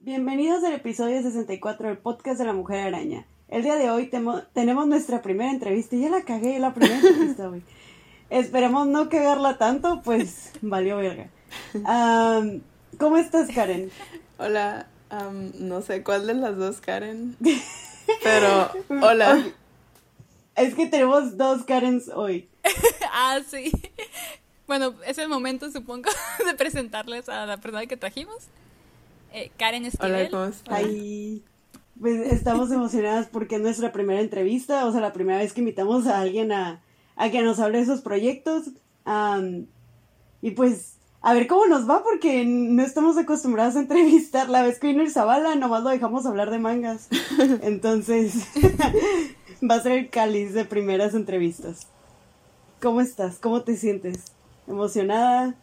Bienvenidos al episodio 64 del podcast de la Mujer Araña. El día de hoy tenemos nuestra primera entrevista. Ya la cagué, la primera entrevista, güey. Esperemos no cagarla tanto, pues valió verga. ¿Cómo estás, Karen? Hola, no sé cuál de las dos, Karen. Pero, hola. Es que tenemos dos Karens hoy. ah, sí. Bueno, es el momento, supongo, de presentarles a la persona que trajimos. Eh, Karen Esquivel. Hola, ¿cómo Pues estamos emocionadas porque es nuestra primera entrevista, o sea, la primera vez que invitamos a alguien a, a que nos hable de sus proyectos. y pues, a ver cómo nos va, porque no estamos acostumbrados a entrevistar. La vez que vino el Zavala, nomás lo dejamos hablar de mangas. Entonces, va a ser el cáliz de primeras entrevistas. ¿Cómo estás? ¿Cómo te sientes? ¿Emocionada?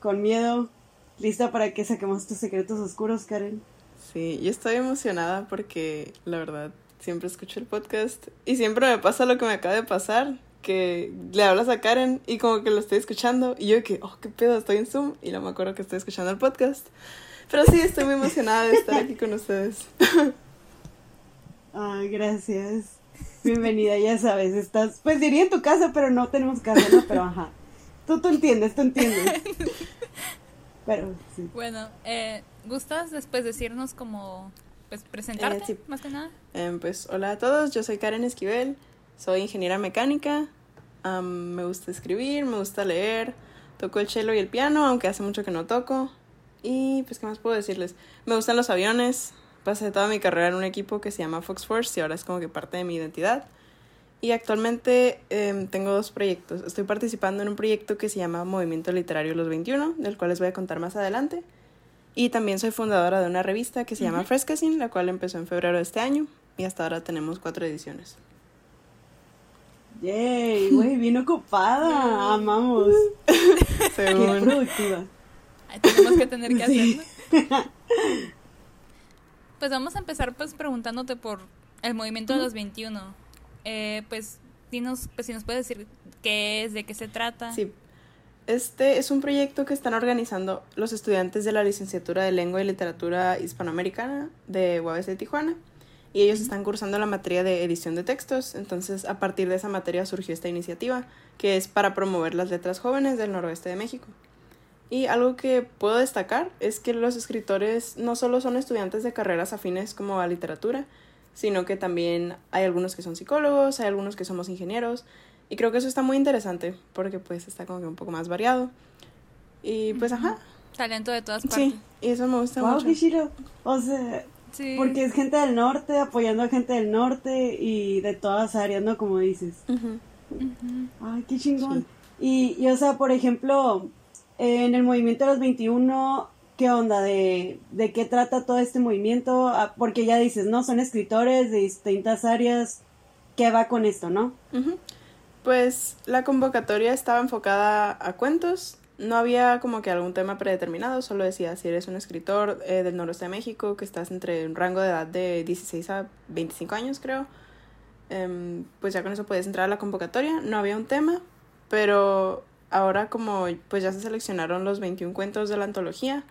¿Con miedo? ¿Lista para que saquemos tus secretos oscuros, Karen? Sí, yo estoy emocionada porque la verdad siempre escucho el podcast y siempre me pasa lo que me acaba de pasar, que le hablas a Karen y como que lo estoy escuchando y yo que, oh, qué pedo, estoy en Zoom y no me acuerdo que estoy escuchando el podcast. Pero sí, estoy muy emocionada de estar aquí con ustedes. Ay, gracias. Bienvenida, ya sabes, estás, pues diría en tu casa, pero no tenemos casa, ¿no? Pero ajá. Tú, tú entiendes, tú entiendes. Pero sí. Bueno, eh, ¿gustas después decirnos cómo, pues, presentarte, eh, más que nada? Eh, pues, hola a todos, yo soy Karen Esquivel, soy ingeniera mecánica, me gusta escribir, me gusta leer, toco el cello y el piano, aunque hace mucho que no toco. Y, pues, ¿qué más puedo decirles? Me gustan los aviones, pasé toda mi carrera en un equipo que se llama Fox Force y ahora es como que parte de mi identidad. Y actualmente em, tengo dos proyectos. Estoy participando en un proyecto que se llama Movimiento Literario Los 21, del cual les voy a contar más adelante. Y también soy fundadora de una revista que se llama Frescasing, la cual empezó en febrero de este año y hasta ahora tenemos cuatro ediciones. ¡Yay! Güey, bien ocupada. Amamos. Según. Qué productiva. tenemos que tener que hacerlo. Pues vamos a empezar pues preguntándote por el movimiento de los 21 eh, pues dinos, pues si nos puedes decir qué es, de qué se trata. Sí. Este es un proyecto que están organizando los estudiantes de la licenciatura de Lengua y Literatura Hispanoamericana de UABC de Tijuana. Y ellos están cursando la materia de edición de textos. Entonces, a partir de esa materia surgió esta iniciativa, que es para promover las letras jóvenes del noroeste de México. Y algo que puedo destacar es que los escritores no solo son estudiantes de carreras afines como a literatura, sino que también hay algunos que son psicólogos, hay algunos que somos ingenieros, y creo que eso está muy interesante, porque pues está como que un poco más variado. Y pues, ajá. Talento de todas partes. Sí, y eso me gusta mucho. Qué O sea, porque es gente del norte apoyando a gente del norte y de todas áreas, ¿no? Como dices. Ay, qué chingón. Y, y, o sea, por ejemplo, en el movimiento de los 21 ¿Qué onda? De, ¿De qué trata todo este movimiento? Ah, porque ya dices, ¿no? Son escritores de distintas áreas. ¿Qué va con esto, no? Pues la convocatoria estaba enfocada a cuentos. No había como que algún tema predeterminado, solo decía si eres un escritor eh, del noroeste de México, que estás entre un rango de edad de 16 a 25 años, creo. Em, pues ya con eso puedes entrar a la convocatoria. No había un tema, pero ahora como pues ya se seleccionaron los 21 cuentos de la antología,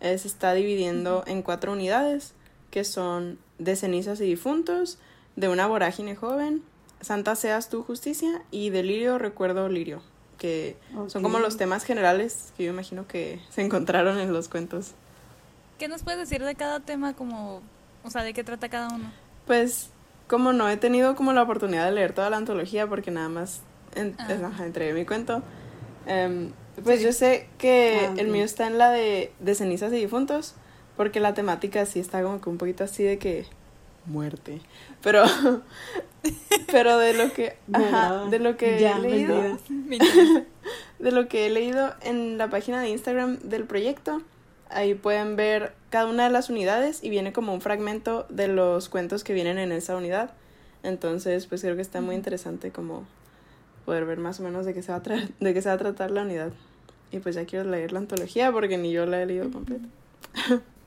se está dividiendo en cuatro unidades, que son de cenizas y difuntos, de una vorágine joven, Santa seas tu justicia y delirio recuerdo lirio, que son como los temas generales que yo imagino que se encontraron en los cuentos. ¿Qué nos puedes decir de cada tema como, o sea, de qué trata cada uno? Pues como no he tenido como la oportunidad de leer toda la antología porque nada más en, ah. entregué mi cuento, em, pues yo sé que ah, el mío está en la de, de cenizas y difuntos, porque la temática sí está como que un poquito así de que muerte. Pero pero de lo que de lo que he leído de lo que he leído en la página de Instagram del proyecto, ahí pueden ver cada una de las unidades y viene como un fragmento de los cuentos que vienen en esa unidad. Entonces, pues creo que está muy interesante como poder ver más o menos de qué se va a, de qué se va a tratar la unidad. Y pues ya quiero leer la antología porque ni yo la he leído completa.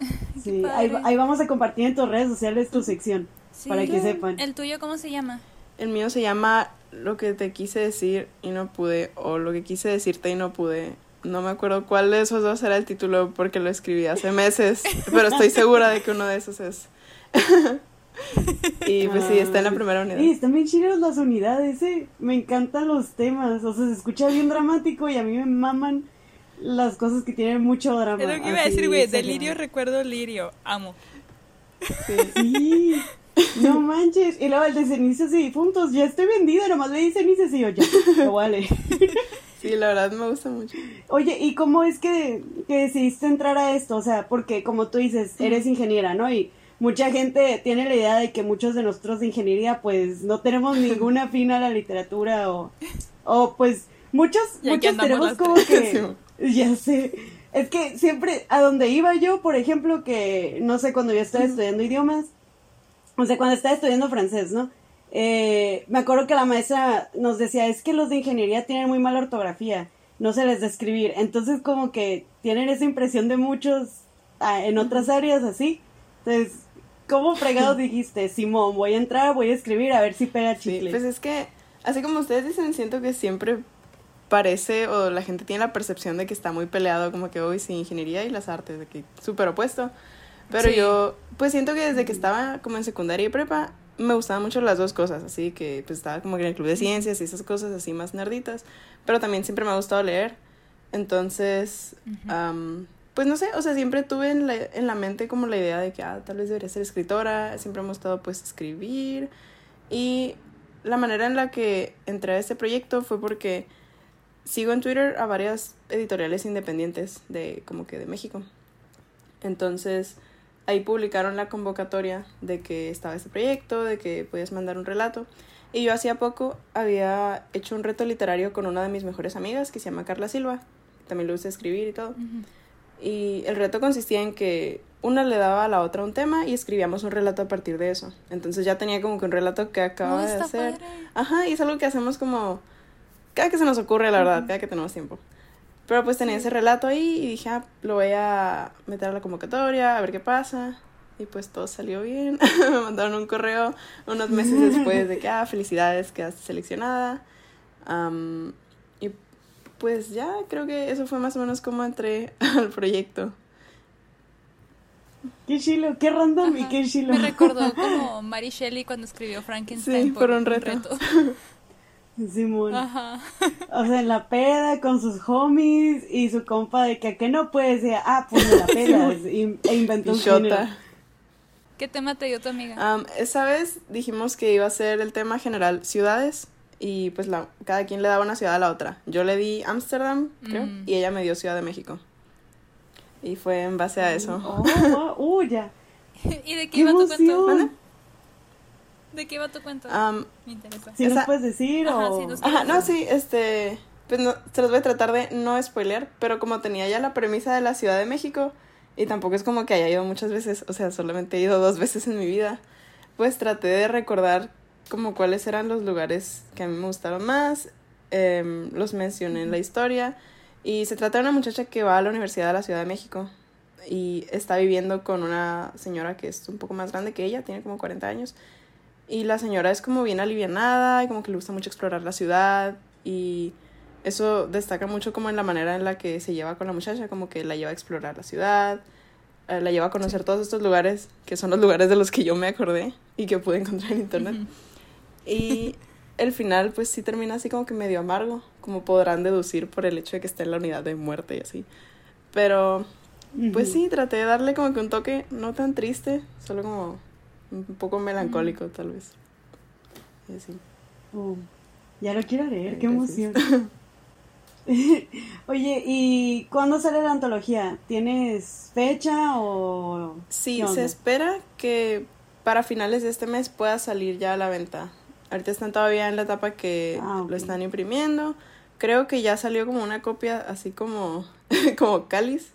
Sí, ahí, ahí, vamos a compartir en tus redes sociales tu sección. para que sepan. ¿El tuyo cómo se llama? El mío se llama Lo que te quise decir y no pude, o Lo que quise decirte y no pude. No me acuerdo cuál de esos dos era el título porque lo escribí hace meses, pero estoy segura de que uno de esos es. y pues sí, está en la primera unidad. Sí, están bien chidas las unidades, ¿eh? Me encantan los temas, o sea, se escucha bien dramático y a mí me maman las cosas que tienen mucho drama. Es lo que iba a decir, güey, delirio recuerdo lirio, amo. Sí. No manches. Y luego el de cenizas y difuntos. Ya estoy vendida, nomás le di cenizas y yo ya. Lo vale. Sí, la verdad me gusta mucho. Oye, ¿y cómo es que, que decidiste entrar a esto? O sea, porque como tú dices, eres ingeniera, ¿no? Y mucha gente tiene la idea de que muchos de nosotros de ingeniería, pues no tenemos ninguna fin a la literatura o, o pues muchos, muchos tenemos como que. Ya sé. Es que siempre, a donde iba yo, por ejemplo, que no sé, cuando yo estaba estudiando idiomas, o sea, cuando estaba estudiando francés, ¿no? Eh, me acuerdo que la maestra nos decía, es que los de ingeniería tienen muy mala ortografía, no se les da escribir. Entonces, como que tienen esa impresión de muchos ah, en otras áreas así. Entonces, ¿cómo fregados dijiste, Simón, voy a entrar, voy a escribir, a ver si pega chicle? pues es que, así como ustedes dicen, siento que siempre parece o la gente tiene la percepción de que está muy peleado como que hoy sin ingeniería y las artes, de que súper opuesto. Pero yo pues siento que desde que estaba como en secundaria y prepa me gustaban mucho las dos cosas, así que pues estaba como en el club de ciencias y esas cosas así más nerditas, pero también siempre me ha gustado leer. Entonces, pues no sé, o sea, siempre tuve en la, en la mente como la idea de que ah, tal vez debería ser escritora, siempre me ha gustado pues escribir y la manera en la que entré a este proyecto fue porque sigo en Twitter a varias editoriales independientes de como que de México. Entonces, ahí publicaron la convocatoria de que estaba este proyecto, de que podías mandar un relato. Y yo hacía poco había hecho un reto literario con una de mis mejores amigas que se llama Carla Silva. También le gusta escribir y todo. Y el reto consistía en que una le daba a la otra un tema y escribíamos un relato a partir de eso. Entonces ya tenía como que un relato que acaba de hacer. Ajá, y es algo que hacemos como cada que se nos ocurre, la verdad, cada que tenemos tiempo. Pero pues tenía ese relato ahí y dije, ah, lo voy a meter a la convocatoria, a ver qué pasa. Y pues todo salió bien. me mandaron un correo unos meses después de que, ah, felicidades, quedaste seleccionada. y pues ya, creo que eso fue más o menos como entré al proyecto. Qué chilo, qué random y qué chilo. Me recordó como Mary Shelley cuando escribió Frankenstein por, un reto. Simón. Ajá. O sea, en la peda con sus homies y su compa de que, que no puede ser, ah, pues en la peda e inventó un género. ¿Qué tema te dio tu amiga? esa vez dijimos que iba a ser el tema general ciudades y pues la, cada quien le daba una ciudad a la otra. Yo le di Ámsterdam, creo, mm. y ella me dio Ciudad de México. Y fue en base a eso. Oh, oh, uh, ya. ¿Y de qué, iba tu cuento? ¿De qué va tu cuento? Me interesa. Si nos puedes decir o... Ajá, no, sí, este... Pues no, se los voy a tratar de no spoiler, pero como tenía ya la premisa de la Ciudad de México, y tampoco es como que haya ido muchas veces, o sea, solamente he ido dos veces en mi vida, pues traté de recordar como cuáles eran los lugares que a mí me gustaron más, em, los mencioné en la historia, y se trata de una muchacha que va a la Universidad de la Ciudad de México y está viviendo con una señora que es un poco más grande que ella, tiene como 40 años, y la señora es como bien alivianada y como que le gusta mucho explorar la ciudad y eso destaca mucho como en la manera en la que se lleva con la muchacha, como que la lleva a explorar la ciudad, eh, la lleva a conocer todos estos lugares que son los lugares de los que yo me acordé y que pude encontrar en internet. Y el final pues sí termina así como que medio amargo, como podrán deducir por el hecho de que esté en la unidad de muerte y así. Pero pues sí, traté de darle como que un toque no tan triste, solo como un poco melancólico tal vez. Oh, ya lo quiero leer, qué emoción. Oye, ¿y cuándo sale la antología? ¿Tienes fecha o...? Sí, se espera que para finales de este mes pueda salir ya a la venta. Ahorita están todavía en la etapa que ah, lo están imprimiendo. Creo que ya salió como una copia así como, como cáliz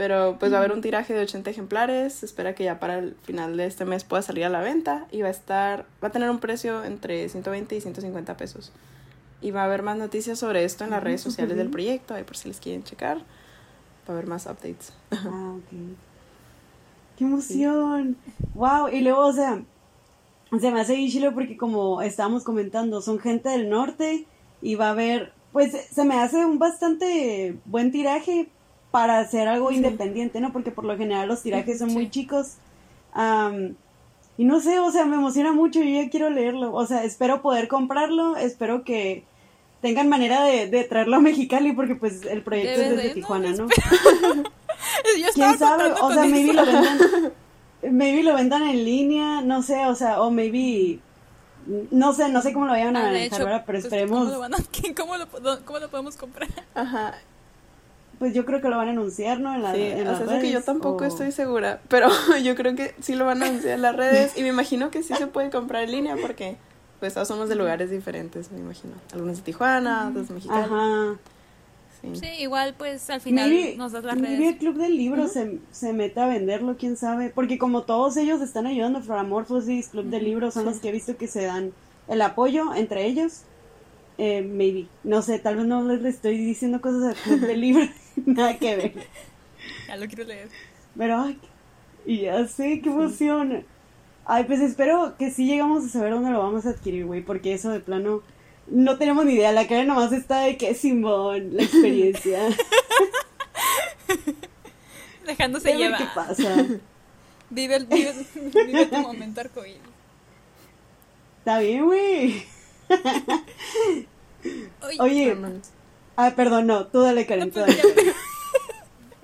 pero pues va a haber un tiraje de 80 ejemplares. Se espera que ya para el final de este mes pueda salir a la venta. Y va a estar, va a tener un precio entre 120 y 150 pesos. Y va a haber más noticias sobre esto en las redes sociales del proyecto, ahí por si les quieren checar. Va a haber más updates. Ah, ok. ¡Qué emoción! ¡Wow! Y luego, o sea, se me hace bien porque como estábamos comentando, son gente del norte y va a haber, pues se me hace un bastante buen tiraje para hacer algo independiente, ¿no? Porque por lo general los tirajes son muy chicos. y no sé, o sea, me emociona mucho y ya quiero leerlo. O sea, espero poder comprarlo, espero que tengan manera de, traerlo a Mexicali porque pues el proyecto es desde Tijuana, ¿no? ¿Quién sabe? O sea, maybe lo vendan maybe lo vendan en línea, no sé, o sea, o maybe no sé, no sé cómo lo vayan a ah, manejar, ¿verdad? Pero pues, esperemos. ¿cómo, lo, ¿Cómo, lo, podemos comprar? Ajá. Pues yo creo que lo van a anunciar, ¿no? En, la, en las redes. que yo tampoco estoy segura, pero yo creo que sí lo van a anunciar en las redes y me imagino que sí se puede comprar en línea porque pues todos somos de lugares diferentes, me imagino. Algunos de Tijuana, otros de Mexicali. Ajá. Sí. igual pues al final nos das las redes. el club del libro se, se mete a venderlo, quién sabe. Porque como todos ellos están ayudando, Framorphosis, Club del Libro, son los que he visto que se dan el apoyo entre ellos. Eh, maybe. No sé, tal vez no les estoy diciendo cosas del Libro. Nada que ver. Ya lo quiero leer. Pero, ay, y ya sé, qué emoción. Ay, pues espero que sí llegamos a saber dónde lo vamos a adquirir, güey, porque eso de plano no tenemos ni idea. La cara nomás está de que Simón, la experiencia. Dejándose llevar. ¿Qué pasa? Vive, el, vive, vive tu momento arcoíris. Está bien, güey. Oye. Ah, perdón, no. Tú dale, Karen. Tú dale.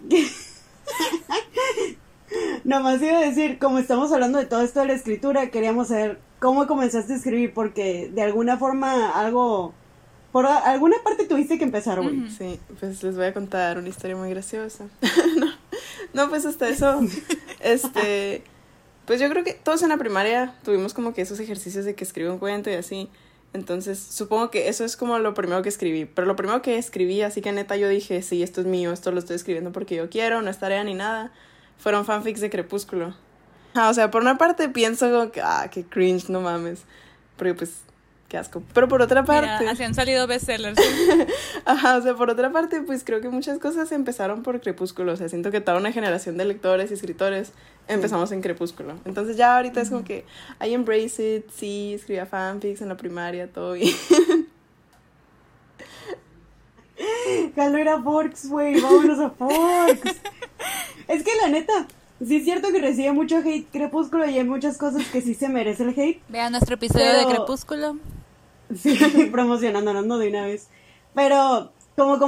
Nomás iba a decir, como estamos hablando de todo esto de la escritura, queríamos saber cómo comenzaste a escribir, porque de alguna forma algo, por alguna parte tuviste que empezar, güey. Sí, pues les voy a contar una historia muy graciosa. no, pues hasta eso, este, pues yo creo que todos en la primaria tuvimos como que esos ejercicios de que escribo un cuento y así. Entonces, supongo que eso es como lo primero que escribí. Pero lo primero que escribí, así que neta yo dije, sí, esto es mío, esto lo estoy escribiendo porque yo quiero, no es tarea ni nada. Fueron fanfics de Crepúsculo. o sea, por una parte pienso como que, ah, qué cringe, no mames. Porque pues, qué asco. Pero por otra parte. Mira, así han salido bestsellers. Ajá, o sea, por otra parte, pues creo que muchas cosas empezaron por Crepúsculo. O sea, siento que toda una generación de lectores y escritores empezamos en Crepúsculo. Entonces ya ahorita es como que I embrace it, sí, escribía fanfics en la primaria, todo bien. Calo era Forks, güey, vámonos a Forks. es que la neta, sí es cierto que recibe mucho hate Crepúsculo y hay muchas cosas que sí se merece el hate. Vean nuestro episodio de Crepúsculo. Sí, promocionándonos de una vez. Pero como,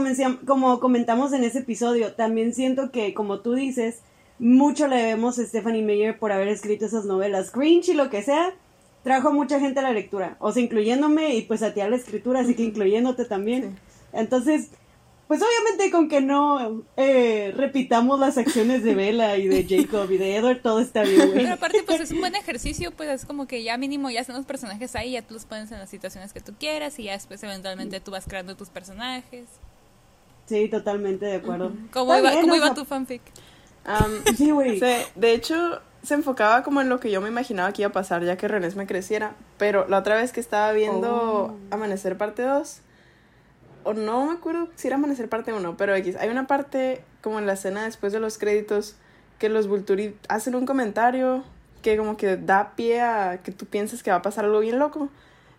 como comentamos en ese episodio, también siento que, como tú dices, mucho le debemos a Stephanie Meyer por haber escrito esas novelas. Cringe y lo que sea, trajo mucha gente a la lectura. O sea, incluyéndome y pues a ti a la escritura, así que incluyéndote también. Entonces, pues obviamente con que no eh, repitamos las acciones de Bella y de Jacob y de Edward, todo está bien, Pero aparte, pues es un buen ejercicio, pues es como que ya mínimo ya están los personajes ahí, ya tú los pones en las situaciones que tú quieras y ya después eventualmente tú vas creando tus personajes. Sí, totalmente de acuerdo. ¿Cómo, iba, tu fanfic? sí, güey. de hecho, se enfocaba como en lo que yo me imaginaba que iba a pasar ya que René me creciera, pero la otra vez que estaba viendo oh. Amanecer parte 2, o no me acuerdo si era Amanecer parte 1, pero X, hay una parte como en la escena después de los créditos que los Vulturi hacen un comentario que como que da pie a que tú pienses que va a pasar algo bien loco.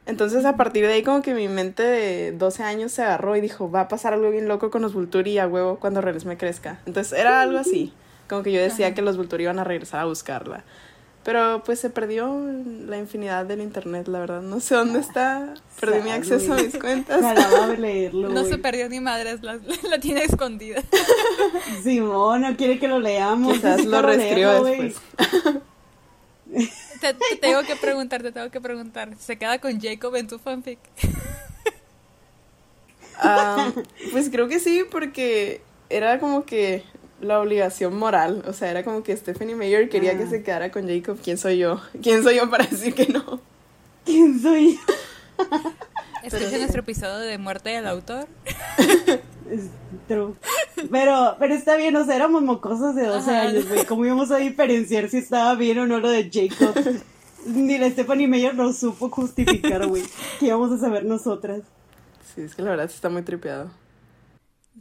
Entonces a partir de ahí como que mi mente de 12 años se agarró y dijo, va a pasar algo bien loco con los Vulturi a huevo cuando Renes me crezca. Entonces era algo así, como que yo decía que los Vulturi iban a regresar a buscarla. Pero pues se perdió la infinidad del internet, la verdad. No sé dónde está. Perdí mi acceso a mis cuentas. no se perdió ni madres, la, la tiene escondida. Simón, no quiere que lo leamos. Quizás lo reescribo después. Te, tengo que preguntar, te tengo que preguntar. ¿Se queda con Jacob en tu fanfic? Ah, pues creo que sí, porque era como que la obligación moral. O sea, era como que Stephanie Meyer quería que ah. se quedara con Jacob. ¿Quién soy yo? ¿Quién soy yo para decir que no? ¿Quién soy yo? Escucha nuestro episodio de Muerte del Autor. True. Pero, pero está bien, o sea, éramos mocosos de 12 años, güey. ¿Cómo íbamos a diferenciar si estaba bien o no lo de Jacob? Ni la Stephanie Meyer nos supo justificar, güey. ¿Qué íbamos a saber nosotras? Sí, es que la verdad está muy tripeado.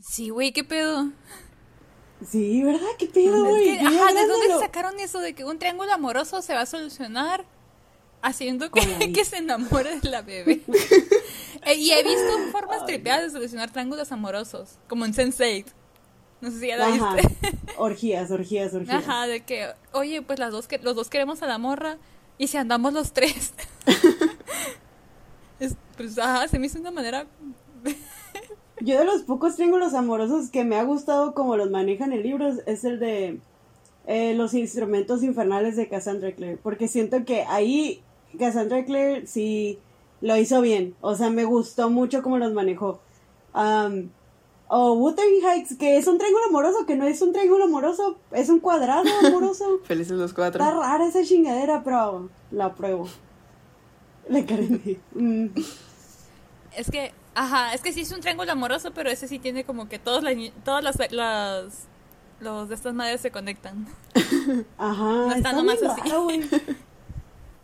Sí, güey, ¿qué pedo? Sí, ¿verdad? ¿Qué pedo, güey? ajá, ¿de dónde sacaron eso de que un triángulo amoroso se va a solucionar haciendo que, que se enamore de la bebé. Eh, y he visto formas tripeadas de solucionar triángulos amorosos, como en Sense8. No sé si ya la viste. Orgías, orgías, orgías. Ajá, de que, oye, pues las dos que, los dos queremos a la morra, y si andamos los tres. pues, ajá, se me hizo una manera yo de los pocos triángulos amorosos que me ha gustado como los manejan en libros es el de eh, los instrumentos infernales de Cassandra Clare, porque siento que ahí Cassandra Clare sí lo hizo bien, o sea, me gustó mucho cómo los manejó. o Wuthering Heights, que es un triángulo amoroso, que no es un triángulo amoroso, es un cuadrado amoroso. Felices los cuatro. Está rara esa chingadera, pero la apruebo. Le carendí. Mm. Es que Ajá, es que sí es un triángulo amoroso, pero ese sí tiene como que todos todas las, las los de estas madres se conectan. Ajá, no está, nomás así.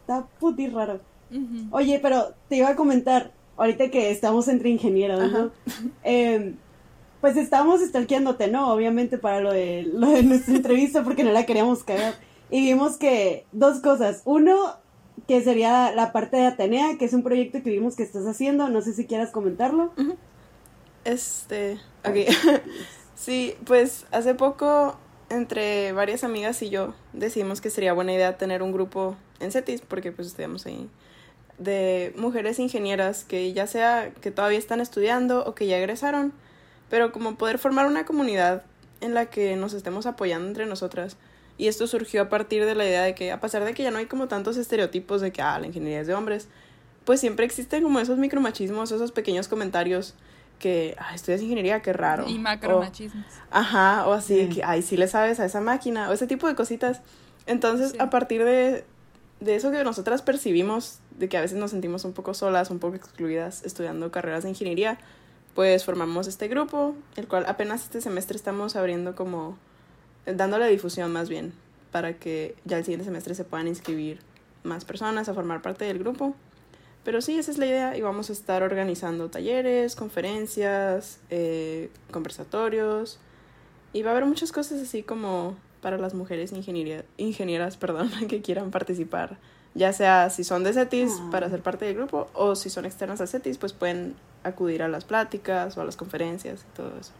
está puti raro. Oye, pero te iba a comentar, ahorita que estamos entre ingenieros, ¿no? Em, pues estábamos stalkeándote, ¿no? Obviamente para lo de, lo de nuestra entrevista porque no la queríamos cagar. Y vimos que dos cosas. Uno, que sería la parte de Atenea, que es un proyecto que vimos que estás haciendo, no sé si quieras comentarlo. Este, ok. sí, pues hace poco entre varias amigas y yo decidimos que sería buena idea tener un grupo en CETIS, porque pues estudiamos ahí, de mujeres ingenieras que ya sea que todavía están estudiando o que ya egresaron, pero como poder formar una comunidad en la que nos estemos apoyando entre nosotras y esto surgió a partir de la idea de que, a pesar de que ya no hay como tantos estereotipos de que, ah, la ingeniería es de hombres, pues siempre existen como esos micromachismos, esos pequeños comentarios que, ah, estudias ingeniería, qué raro. Y macromachismos. ajá, o así, que, ay, sí le sabes a esa máquina, o ese tipo de cositas. Entonces, a partir de, de eso que nosotras percibimos, de que a veces nos sentimos un poco solas, un poco excluidas estudiando carreras de ingeniería, pues formamos este grupo, el cual apenas este semestre estamos abriendo como dándole difusión más bien, para que ya el siguiente semestre se puedan inscribir más personas a formar parte del grupo. Pero sí, esa es la idea y vamos a estar organizando talleres, conferencias, eh, conversatorios y va a haber muchas cosas así como para las mujeres ingeniería, ingenieras perdón, que quieran participar. Ya sea si son de CETIS ah. para ser parte del grupo o si son externas a CETIS, pues pueden acudir a las pláticas o a las conferencias y todo eso.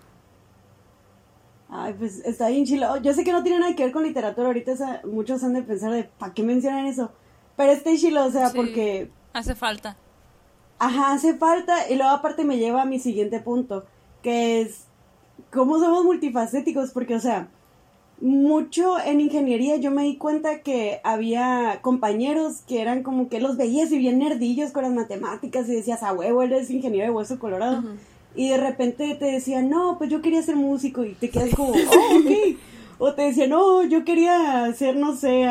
Ay, pues está bien chilo. Yo sé que no tiene nada que ver con literatura. Ahorita muchos han de pensar de, ¿para qué mencionan eso? Pero está chilo, o sea, porque... Hace falta. Ajá, hace falta. Y luego aparte me lleva a mi siguiente punto, que es cómo somos multifacéticos, porque, o sea, mucho en ingeniería yo me di cuenta que había compañeros que eran como que los veías y bien nerdillos con las matemáticas y decías, a huevo, eres ingeniero de hueso colorado y de repente te decían, no, pues yo quería ser músico y te quedas como, oh, ok. O te decían, no, yo quería ser, no sé,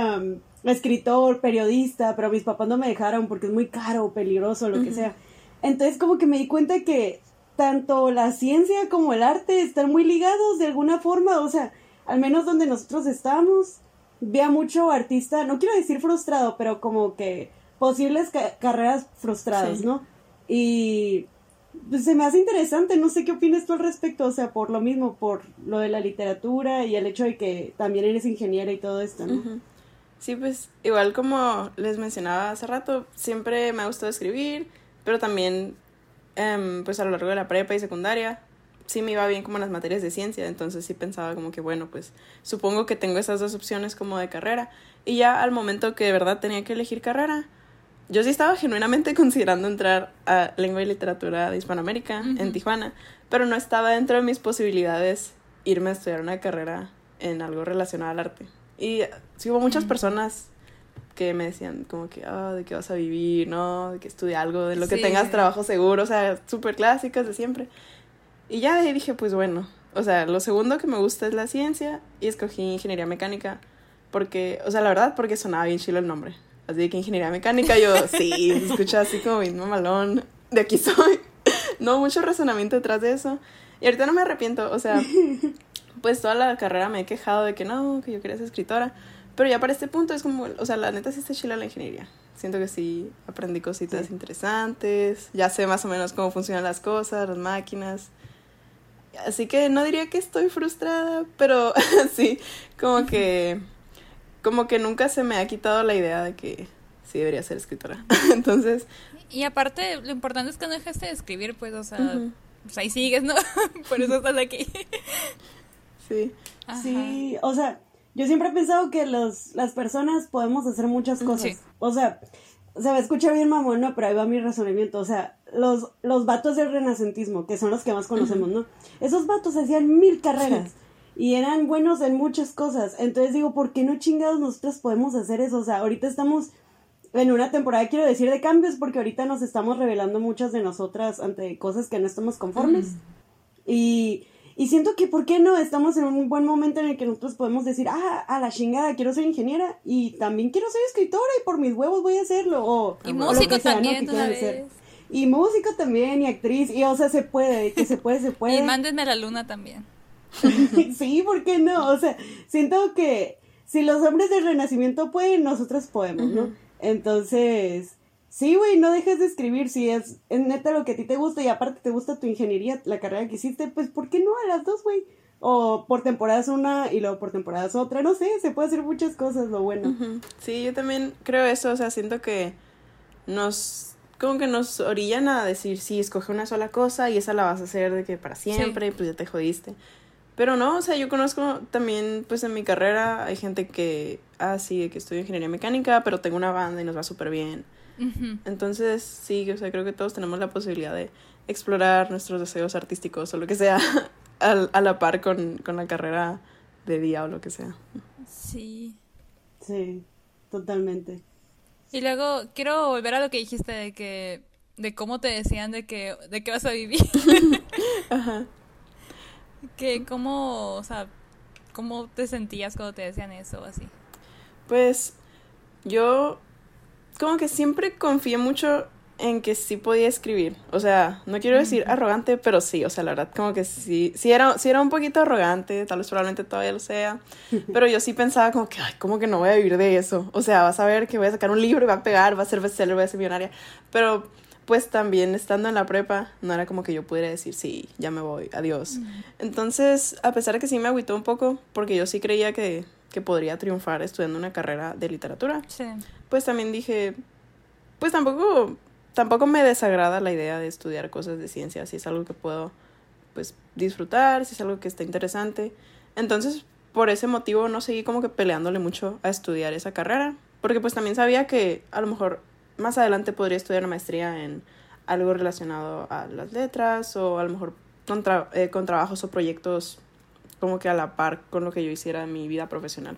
escritor, periodista, pero mis papás no me dejaron porque es muy caro, peligroso, lo que sea. Entonces como que me di cuenta que tanto la ciencia como el arte están muy ligados de alguna forma, o sea, al menos donde nosotros estamos, vea mucho artista, no quiero decir frustrado, pero como que posibles carreras frustradas, ¿no? Y se me hace interesante, no sé qué opinas tú al respecto, o sea, por lo mismo, por lo de la literatura y el hecho de que también eres ingeniera y todo esto, ¿no? Sí, pues igual como les mencionaba hace rato, siempre me ha gustado escribir, pero también em, pues a lo largo de la prepa y secundaria sí me iba bien como en las materias de ciencia, entonces sí pensaba como que bueno, pues supongo que tengo esas dos opciones como de carrera y ya al momento que de verdad tenía que elegir carrera, yo sí estaba genuinamente considerando entrar a lengua y literatura de Hispanoamérica en Tijuana, pero no estaba dentro de mis posibilidades irme a estudiar una carrera en algo relacionado al arte. Y sí hubo muchas personas que me decían como que, ah, de qué vas a vivir, ¿no? De que estudie algo, de lo que tengas trabajo seguro, o sea, súper clásicas de siempre. Y ya de ahí dije, pues bueno, o sea, lo segundo que me gusta es la ciencia y escogí ingeniería mecánica porque, o sea, la verdad, porque sonaba bien chilo el nombre. Así que ingeniería mecánica, yo, sí, se escucha así como bien mamalón, de aquí soy. No, mucho razonamiento detrás de eso. Y ahorita no me arrepiento, o sea, pues toda la carrera me he quejado de que no, que yo quería ser escritora. Pero ya para este punto es como, o sea, la neta sí está chila la ingeniería. Siento que sí aprendí cositas interesantes, ya sé más o menos cómo funcionan las cosas, las máquinas. Así que no diría que estoy frustrada, pero sí, como que como que nunca se me ha quitado la idea de que sí debería ser escritora. Entonces... Y aparte, lo importante es que no dejaste de escribir, pues, o sea, pues ahí sigues, ¿no? Por eso estás aquí. sí. Sí, o sea, yo siempre he pensado que los, las personas podemos hacer muchas cosas. O sea, se va a escuchar bien mamón, ¿no? Pero ahí va mi razonamiento. O sea, los, los vatos del renacentismo, que son los que más conocemos, ¿no? Esos vatos hacían mil carreras. Y eran buenos en muchas cosas. Entonces digo, ¿por qué no chingados nosotros podemos hacer eso? O sea, ahorita estamos en una temporada, quiero decir, de cambios, porque ahorita nos estamos revelando muchas de nosotras ante cosas que no estamos conformes. Y y siento que, ¿por qué no? Estamos en un buen momento en el que nosotros podemos decir, ah, a la chingada, quiero ser ingeniera y también quiero ser escritora y por mis huevos voy a hacerlo. O, y músico también, vez. Y músico también, y actriz, y o sea, se puede, que se puede, se puede. y mándenme a la luna también. sí, ¿por qué no? O sea, siento que si los hombres del renacimiento pueden, nosotros podemos, ¿no? Entonces, Sí, güey, no dejes de escribir. Si es, neta lo que a ti te gusta y aparte te gusta tu ingeniería, la carrera que hiciste, pues ¿por qué no a las dos, güey? O por temporadas una y luego por temporadas otra. No sé, se puede hacer muchas cosas, lo bueno. Sí, yo también creo eso. O sea, siento que nos. Como que nos orillan a decir, sí, escoge una sola cosa y esa la vas a hacer de que para siempre, y pues ya te jodiste. Pero no, o sea, yo conozco también, pues en mi carrera hay gente que, ah, sí, que estudia ingeniería mecánica, pero tengo una banda y nos va súper bien entonces, sí, o sea, creo que todos tenemos la posibilidad de explorar nuestros deseos artísticos o lo que sea a, la par con, la carrera de día o lo que sea. Sí. Sí, totalmente. Y luego quiero volver a lo que dijiste de que de cómo te decían de que de qué vas a vivir. Ajá. Que cómo, o sea, cómo te sentías cuando te decían eso o así. Pues yo como que siempre confié mucho en que sí podía escribir. O sea, no quiero decir arrogante, pero sí, o sea, la verdad, como que sí, sí era, sí era un poquito arrogante, tal vez probablemente todavía lo sea, pero yo sí pensaba como que, ay, ¿cómo que no voy a vivir de eso? O sea, vas a ver que voy a sacar un libro y va a pegar, va a ser bestseller, voy a ser millonaria, pero pues también estando en la prepa, no era como que yo pudiera decir, sí, ya me voy, adiós. Entonces, a pesar de que sí me agüitó un poco, porque yo sí creía que que podría triunfar estudiando una carrera de literatura. Sí. Pues también dije, pues tampoco, tampoco me desagrada la idea de estudiar cosas de ciencia, si es algo que puedo, pues, disfrutar, si es algo que está interesante. Entonces, por ese motivo no seguí como que peleándole mucho a estudiar esa carrera, porque pues también sabía que a lo mejor más adelante podría estudiar una maestría en algo relacionado a las letras o a lo mejor con, eh, con trabajos o proyectos como que a la par con lo que yo hiciera en mi vida profesional.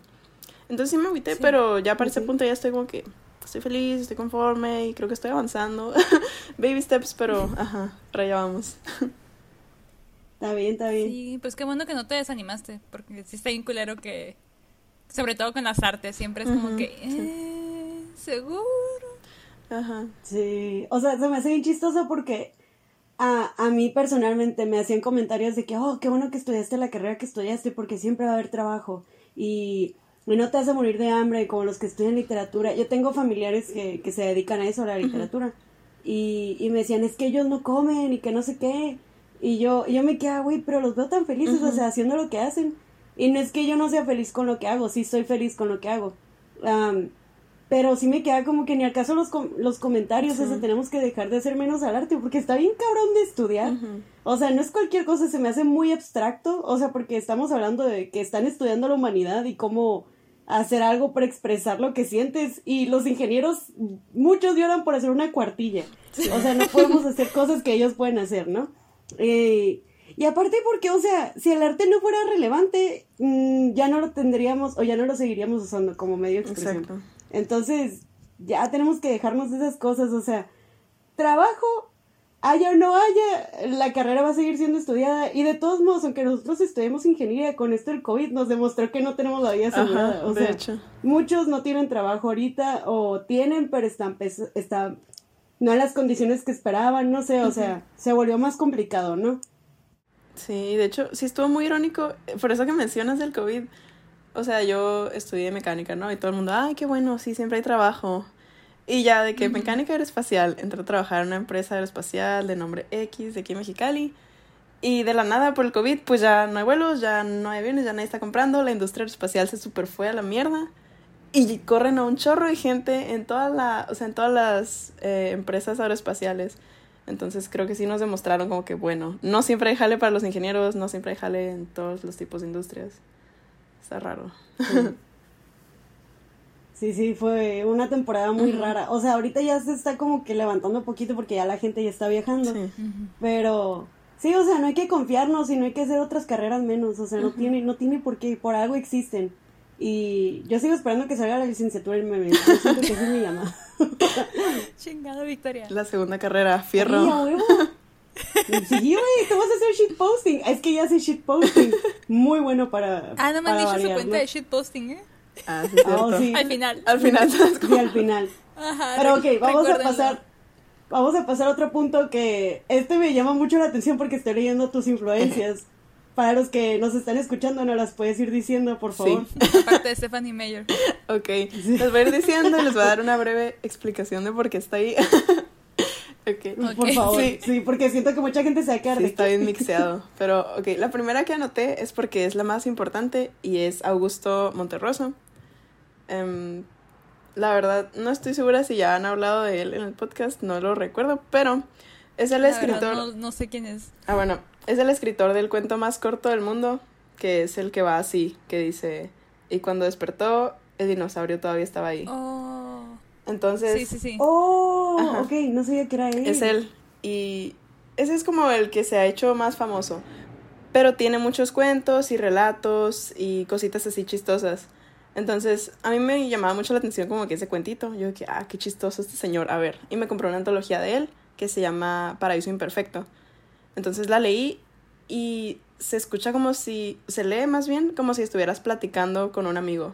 Entonces sí me agüité, pero ya para ese punto ya estoy como que estoy feliz, estoy conforme y creo que estoy avanzando. Baby steps, pero ajá, raya vamos. Está bien, está bien. Sí, pues qué bueno que no te desanimaste, porque sí está bien culero que, sobre todo con las artes, siempre es como que, eh, seguro. Ajá. Sí, o sea, se me hace bien chistoso porque a, a mí personalmente me hacían comentarios de que, oh, qué bueno que estudiaste la carrera que estudiaste porque siempre va a haber trabajo y, no te vas a morir de hambre como los que estudian literatura. Yo tengo familiares que, que se dedican a eso, a la literatura, y, y me decían, es que ellos no comen y que no sé qué. Y yo, yo me quedaba, güey, pero los veo tan felices, o sea, haciendo lo que hacen. Y no es que yo no sea feliz con lo que hago, sí soy feliz con lo que hago. Pero sí me queda como que ni al caso los, los comentarios, o sea, tenemos que dejar de hacer menos al arte, porque está bien cabrón de estudiar. O sea, no es cualquier cosa, se me hace muy abstracto, o sea, porque estamos hablando de que están estudiando la humanidad y cómo hacer algo para expresar lo que sientes. Y los ingenieros, muchos lloran por hacer una cuartilla. O sea, no podemos hacer cosas que ellos pueden hacer, ¿no? Eh, y aparte porque, o sea, si el arte no fuera relevante, mm, ya no lo tendríamos o ya no lo seguiríamos usando como medio de expresión. Exacto. Entonces, ya tenemos que dejarnos de esas cosas, o sea, trabajo, haya o no haya, la carrera va a seguir siendo estudiada y de todos modos, aunque nosotros estudiemos ingeniería, con esto el COVID nos demostró que no tenemos la vida asegurada, o sea, muchos no tienen trabajo ahorita o tienen, pero están, están no en las condiciones que esperaban, no sé, o sea, se volvió más complicado, ¿no? Sí, de hecho, sí estuvo muy irónico, por eso que mencionas el COVID, o sea, yo estudié mecánica, ¿no? Y todo el mundo, ay, qué bueno, sí, siempre hay trabajo. Y ya de que mecánica aeroespacial, entré a trabajar en una empresa aeroespacial de nombre X de aquí en Mexicali. Y de la nada, por el COVID, pues ya no hay vuelos, ya no hay aviones, ya nadie está comprando, la industria aeroespacial se super fue a la mierda. y corren a un chorro de gente en todas la, o sea, en todas las eh, empresas aeroespaciales. Entonces creo que sí nos demostraron como que, bueno, no siempre hay jale para los ingenieros, no siempre hay jale en todos los tipos de industrias. Está raro. Sí, sí, fue una temporada muy rara. O sea, ahorita ya se está como que levantando un poquito porque ya la gente ya está viajando. Pero sí, o sea, no hay que confiarnos y no hay que hacer otras carreras menos. O sea, no tiene, no tiene por qué, por algo existen. Y yo sigo esperando que salga la licenciatura en meme. Yo siento que sí me llama. Chingada Victoria. La segunda carrera, fierro. Sí, güey, te vas a hacer shitposting. Es que ya hace shitposting. Muy bueno para. Ah, no me han dicho su cuenta de shitposting, ¿eh? Ah, sí, cierto. Oh, sí. Al final. Al final. Sí, al final. Ajá, Pero ok, vamos a pasar. Vamos a pasar a otro punto que este me llama mucho la atención porque estoy leyendo tus influencias. Para los que nos están escuchando, no las puedes ir diciendo, por favor. Sí. Aparte de Stephanie Mayer. Ok, les voy a ir diciendo y les voy a dar una breve explicación de por qué está ahí. okay. Por favor, sí. sí. porque siento que mucha gente se va a quedar sí, está bien mixeado. Pero, ok, la primera que anoté es porque es la más importante y es Augusto Monterroso. Um, la verdad, no estoy segura si ya han hablado de él en el podcast, no lo recuerdo, pero es el La escritor. verdad, no, no sé quién es. Ah, bueno, es el escritor del cuento más corto del mundo, que es el que va así, que dice, y cuando despertó, el dinosaurio todavía estaba ahí. Oh. Entonces, Sí, sí, sí. Oh, Ajá. ok, no sabía que era él. es él. Y ese es como el que se ha hecho más famoso. Pero tiene muchos cuentos y relatos y cositas así chistosas. Entonces, a mí me llamaba mucho la atención como que ese cuentito. Yo dije, ah, qué chistoso este señor. A ver. Y me compré una antología de él que se llama Paraíso Imperfecto. Entonces la leí y se escucha como si, se lee más bien como si estuvieras platicando con un amigo.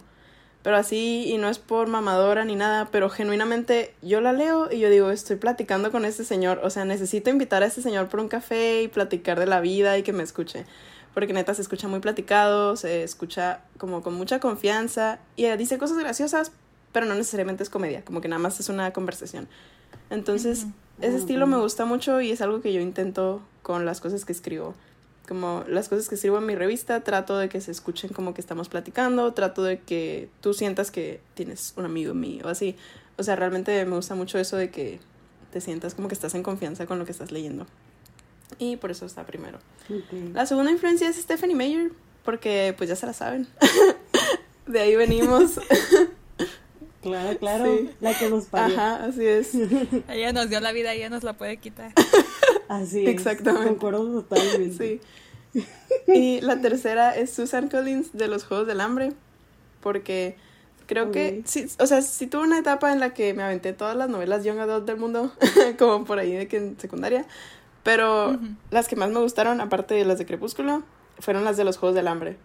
Pero así, y no es por mamadora ni nada, pero genuinamente yo la leo y yo digo, estoy platicando con este señor. O sea, necesito invitar a este señor por un café y platicar de la vida y que me escuche. Porque neta se escucha muy platicado, se escucha como con mucha confianza y dice cosas graciosas, pero no necesariamente es comedia, como que nada más es una conversación. Entonces, ese estilo me gusta mucho y es algo que yo intento con las cosas que escribo. Como las cosas que escribo en mi revista, trato de que se escuchen como que estamos platicando, trato de que tú sientas que tienes un amigo mío o así. O sea, realmente me gusta mucho eso de que te sientas como que estás en confianza con lo que estás leyendo. Y por eso está primero. Ok. La segunda influencia es Stephanie Meyer, porque pues ya se la saben. de ahí venimos. Claro, claro, Sí. la que nos parió. Ajá, así es. Ella nos dio la vida, ella nos la puede quitar. Así. Exactamente. Concuerdo totalmente. Sí. Y la tercera es Susan Collins de los Juegos del Hambre, porque creo que, sí, o sea, sí tuve una etapa en la que me aventé todas las novelas Young Adult del mundo, como por ahí de que en secundaria, pero las que más me gustaron, aparte de las de Crepúsculo, fueron las de los Juegos del Hambre.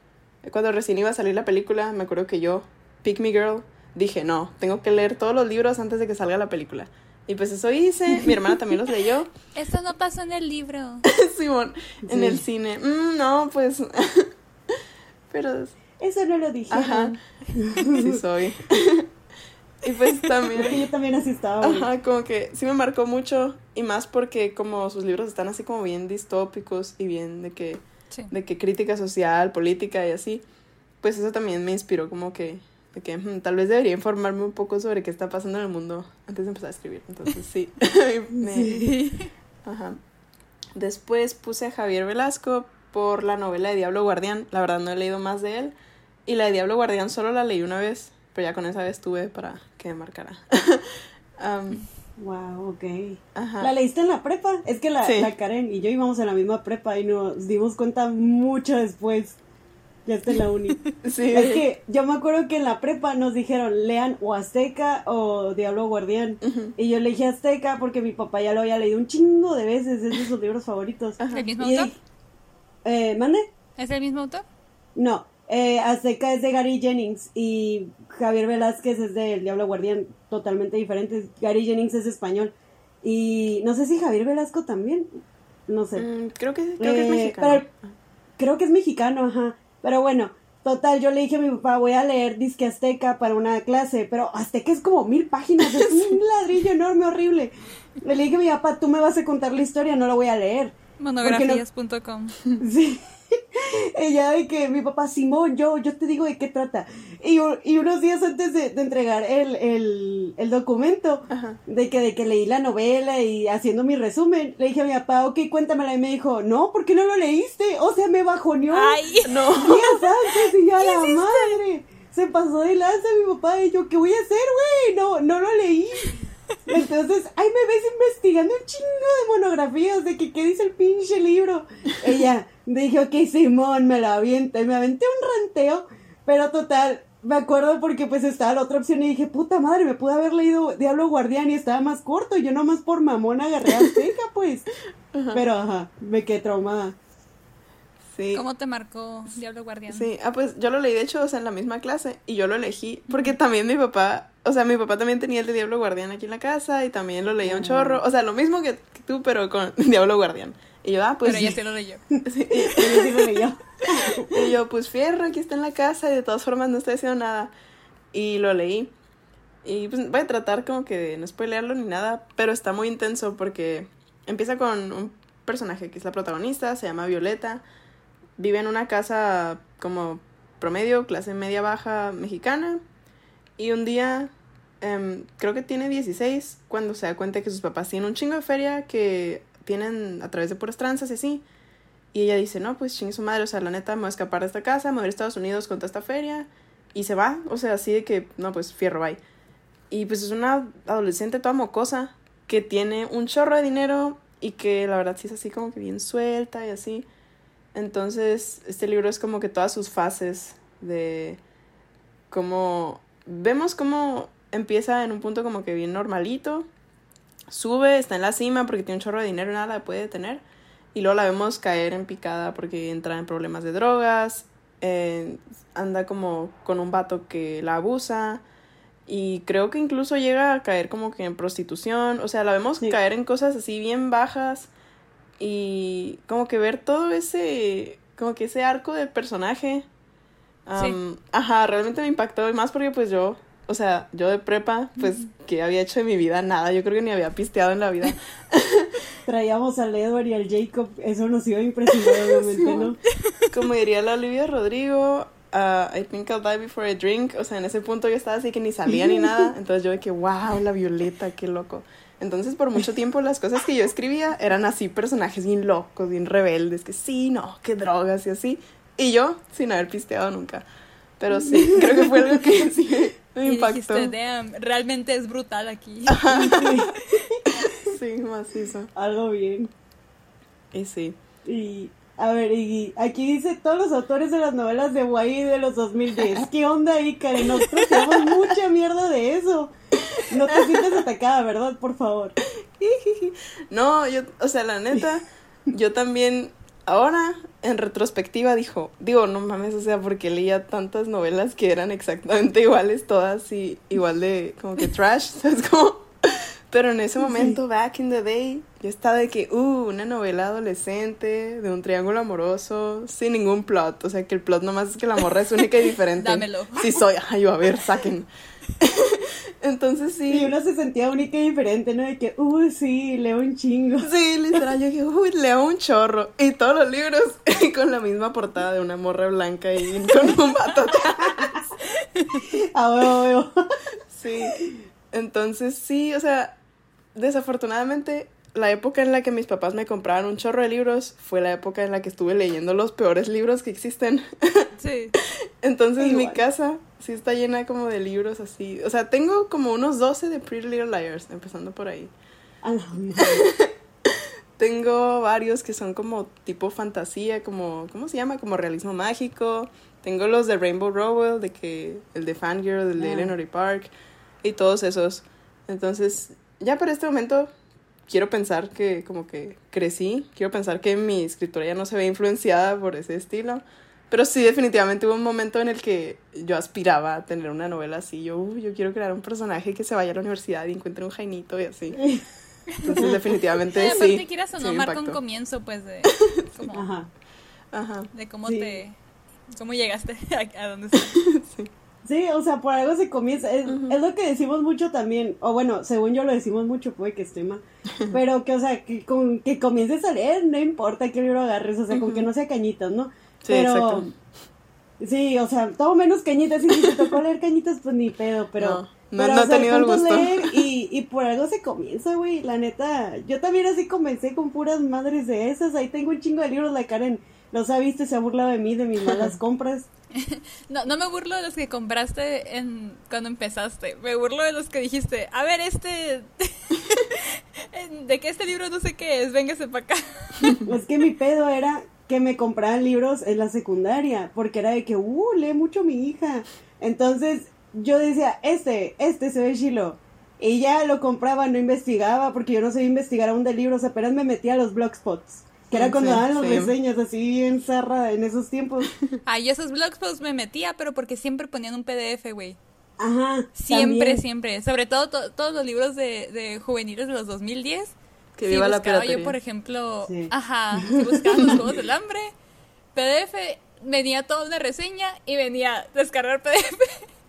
Cuando recién iba a salir la película, me acuerdo que yo, Pick Me Girl, dije, no, tengo que leer todos los libros antes de que salga la película. Y pues eso hice, mi hermana también los leyó. Eso no pasó en el libro. Simón, en el cine. Mm, no, pues. Pero. Eso no lo dije. Ajá. Sí soy. y pues Porque también. yo también así estaba. Ajá, como que sí me marcó mucho. Y más porque como sus libros están así como bien distópicos y bien de que. Sí. De que crítica social, política y así. Pues eso también me inspiró como que. De que tal vez debería informarme un poco sobre qué está pasando en el mundo antes de empezar a escribir. Entonces sí. me, Sí. Ajá. Después puse a Javier Velasco por la novela de Diablo Guardián. La verdad no he leído más de él. Y la de Diablo Guardián solo la leí una vez, pero ya con esa vez tuve para que me marcara. Wow, ok. ajá. ¿La leíste en la prepa? Es que la, Sí. la Karen y yo íbamos en la misma prepa y nos dimos cuenta mucho después. Ya está en la uni. Sí. Es que yo me acuerdo que en la prepa nos dijeron lean o Azteca o Diablo Guardián. Y yo elegí Azteca porque mi papá ya lo había leído un chingo de veces, es de sus libros favoritos. Ajá. ¿El mismo Y autor? eh, ¿Mande? ¿Es el mismo autor? No, eh, Azteca es de Gary Jennings y Javier Velázquez es de El Diablo Guardián, totalmente diferentes. Gary Jennings es español. Y no sé si Javier Velasco también, no sé. Mm, creo que, creo que es Eh, mexicano. pero- creo que es mexicano, ajá. Pero bueno, total, yo le dije a mi papá, voy a leer Disque Azteca para una clase, pero Azteca es como mil páginas, es un ladrillo enorme, horrible. Le dije a mi papá, tú me vas a contar la historia, no lo voy a leer. Monografías.com. Sí. ella de que mi papá, Simón, yo, yo te digo de qué trata. Y, y unos días antes de, entregar el, el, el documento, de que, de que leí la novela y haciendo mi resumen, le dije a mi papá, ok, cuéntamela. Y me dijo, no, ¿por qué no lo leíste? O sea, me bajoneó. Ay, no. Días antes y yo a la madre. Se pasó de lanza mi papá y yo, ¿qué voy a hacer, güey? No, no lo leí. Entonces, ahí me ves investigando un chingo de monografías de que qué dice el pinche libro. Ella dijo, ok, Simón, me la avienta. Y me aventé un ranteo, pero total, me acuerdo porque pues estaba la otra opción y dije, puta madre, me pude haber leído Diablo Guardián y estaba más corto. Y yo nomás por mamón agarré a Azteca, pues. Pero, ajá, me quedé traumada. Sí. ¿Cómo te marcó Diablo Guardián? Sí, ah, pues yo lo leí, de hecho, o sea, en la misma clase, y yo lo elegí, porque también mi papá o sea, mi papá también tenía el de Diablo Guardián aquí en la casa y también lo leía un chorro. O sea, lo mismo que, tú, pero con Diablo Guardián. Y yo, ah, pues. Pero ella sí lo leyó. Sí, ella sí lo leyó. y yo, pues fierro, aquí está en la casa y de todas formas no estoy haciendo nada. Y lo leí. Y pues voy a tratar como que de no spoilearlo ni nada, pero está muy intenso porque empieza con un personaje que es la protagonista, se llama Violeta. Vive en una casa como promedio, clase media baja mexicana. Y un día Em, creo que tiene 16 cuando se da cuenta que sus papás tienen un chingo de feria que tienen a través de puras tranzas y así. Y ella dice, no, pues chingue su madre, o sea, la neta, me voy a escapar de esta casa, me voy a Estados Unidos con toda esta feria. Y se va, o sea, así de que, no, pues fierro, bye. Y pues es una adolescente toda mocosa que tiene un chorro de dinero y que la verdad sí es así como que bien suelta y así. Entonces, este libro es como que todas sus fases de cómo vemos cómo empieza en un punto como que bien normalito, sube, está en la cima porque tiene un chorro de dinero y nada la puede tener, y luego la vemos caer en picada porque entra en problemas de drogas, eh, anda como con un vato que la abusa, y creo que incluso llega a caer como que en prostitución, o sea, la vemos caer en cosas así bien bajas, y como que ver todo ese, como que ese arco del personaje. Ajá, realmente me impactó y más porque pues yo o sea, yo de prepa, pues, ¿qué había hecho de mi vida? Nada, yo creo que ni había pisteado en la vida. Traíamos al Edward y al Jacob, eso nos iba impresionar, obviamente, ¿no? Como diría la Olivia Rodrigo, uh, I think I'll die before I drink, o sea, en ese punto yo estaba así que ni salía ni nada, entonces yo de que, wow, la Violeta, qué loco. Entonces, por mucho tiempo, las cosas que yo escribía eran así, personajes bien locos, bien rebeldes, que sí, no, qué drogas y así. Y yo, sin haber pisteado nunca. Pero sí, creo que fue algo que sí me impactó. realmente es brutal aquí. sí, macizo. Algo bien. Y sí. Y, a ver, y aquí dice todos los autores de las novelas de YA de los 2010. ¿Qué onda ahí, Karen? Nosotros tenemos mucha mierda de eso. No te sientes atacada, ¿verdad? Por favor. No, yo, o sea, la neta, yo también ahora, en retrospectiva, dijo, digo, no mames, o sea, porque leía tantas novelas que eran exactamente iguales todas y igual de como que trash, ¿sabes cómo? Pero en ese momento, back in the day, yo estaba de que, uh, una novela adolescente, de un triángulo amoroso, sin ningún plot. O sea, que el plot nomás es que la morra es única y diferente. Dámelo. Sí soy, ay, yo, a ver, saquen. Entonces sí. Y uno se sentía única y diferente, ¿no? De que, uy, sí, leo un chingo. Sí, literal, yo dije, uy, leo un chorro. Y todos los libros con la misma portada de una morra blanca y con un vato atrás. A huevo, Sí. Entonces sí, o sea, desafortunadamente la época en la que mis papás me compraban un chorro de libros fue la época en la que estuve leyendo los peores libros que existen. Sí. Entonces mi casa sí está llena como de libros así. O sea, tengo como unos 12 de Pretty Little Liars, empezando por ahí. tengo varios que son como tipo fantasía, como, ¿cómo se llama? Como realismo mágico. Tengo los de Rainbow Rowell, de que, el de Fangirl, el de ah. Eleanor Park, y todos esos. Entonces, ya para este momento quiero pensar que como que crecí, quiero pensar que mi escritura ya no se ve influenciada por ese estilo. Pero sí, definitivamente hubo un momento en el que yo aspiraba a tener una novela así. Yo, yo quiero crear un personaje que se vaya a la universidad y encuentre un jainito y así. Entonces, definitivamente sí. Aparte, quieras o no, marca un comienzo, pues, de. Ajá. Ajá. De cómo te. cómo llegaste a, donde estás. sí. Sí, o sea, por algo se comienza. Es, lo que decimos mucho también. O bueno, según yo lo decimos mucho, puede que estoy mal. Pero que, o sea, que, con, que comiences a leer, no importa qué libro agarres, o sea, con que no sea cañitas, ¿no? Sí, pero, exacto. Sí, o sea, todo menos cañitas. Y si te tocó leer cañitas, pues ni pedo, pero. No, pero, no, he tenido el gusto. Leer y, y por algo se comienza, güey. La neta, yo también así comencé con puras madres de esas. Ahí tengo un chingo de libros, la Karen los ha visto y se ha burlado de mí, de mis malas compras. no, no me burlo de los que compraste en cuando empezaste. Me burlo de los que dijiste, a ver, este... de que este libro no sé qué es, véngase para acá. es que mi pedo era que me compraban libros en la secundaria, porque era de que, uh, lee mucho mi hija. Entonces yo decía, este, este se ve chilo. Y ya lo compraba, no investigaba, porque yo no sé investigar aún de libros, apenas me metía a los blogspots. Que era cuando daban los reseñas así en zarra en esos tiempos. Ay, esos blogposts me metía, pero porque siempre ponían un PDF, güey. Ajá. Siempre, siempre. Sobre todo todos los libros de, de, juveniles de los 2010. Que viva la piratería. yo, por ejemplo, ajá, si buscaba los Juegos del Hambre, PDF, venía toda una reseña y venía descargar PDF.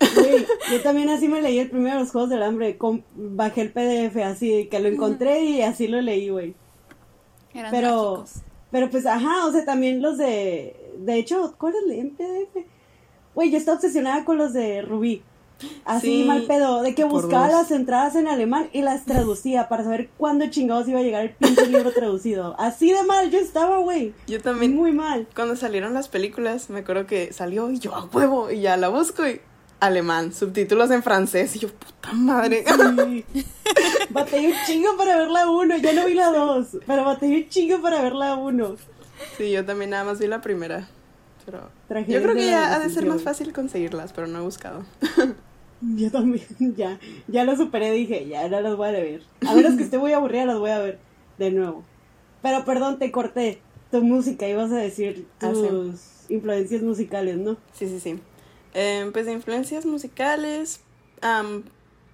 Sí, yo también así me leí el primero de los Juegos del Hambre, bajé el PDF así, que lo encontré y así lo leí, güey pero, pero pues, ajá, o sea, también los de, de hecho, ¿cuáles leen PDF? Güey, yo estaba obsesionada con los de Rubí. Así mal pedo, de que buscaba las entradas en alemán y las traducía para saber cuándo chingados iba a llegar el pinche libro traducido. Así de mal yo estaba, güey. Yo también. Muy mal. Cuando salieron las películas, me acuerdo que salió y yo a huevo y ya la busco y alemán, subtítulos en francés. Y yo, puta madre. Sí. batallé un chingo para ver la 1. Ya no vi la 2, pero batallé un chingo para ver la 1. Sí, yo también nada más vi la primera. Pero yo creo que ya ha de ser más fácil conseguirlas, pero no he buscado. Yo también, ya, ya lo superé, dije, ya no las voy a ver. A menos que esté muy aburrida, las voy a ver de nuevo. Pero perdón, te corté tu música, ibas a decir ah, tus influencias musicales, ¿no? Sí, sí, sí. Eh, pues de influencias musicales,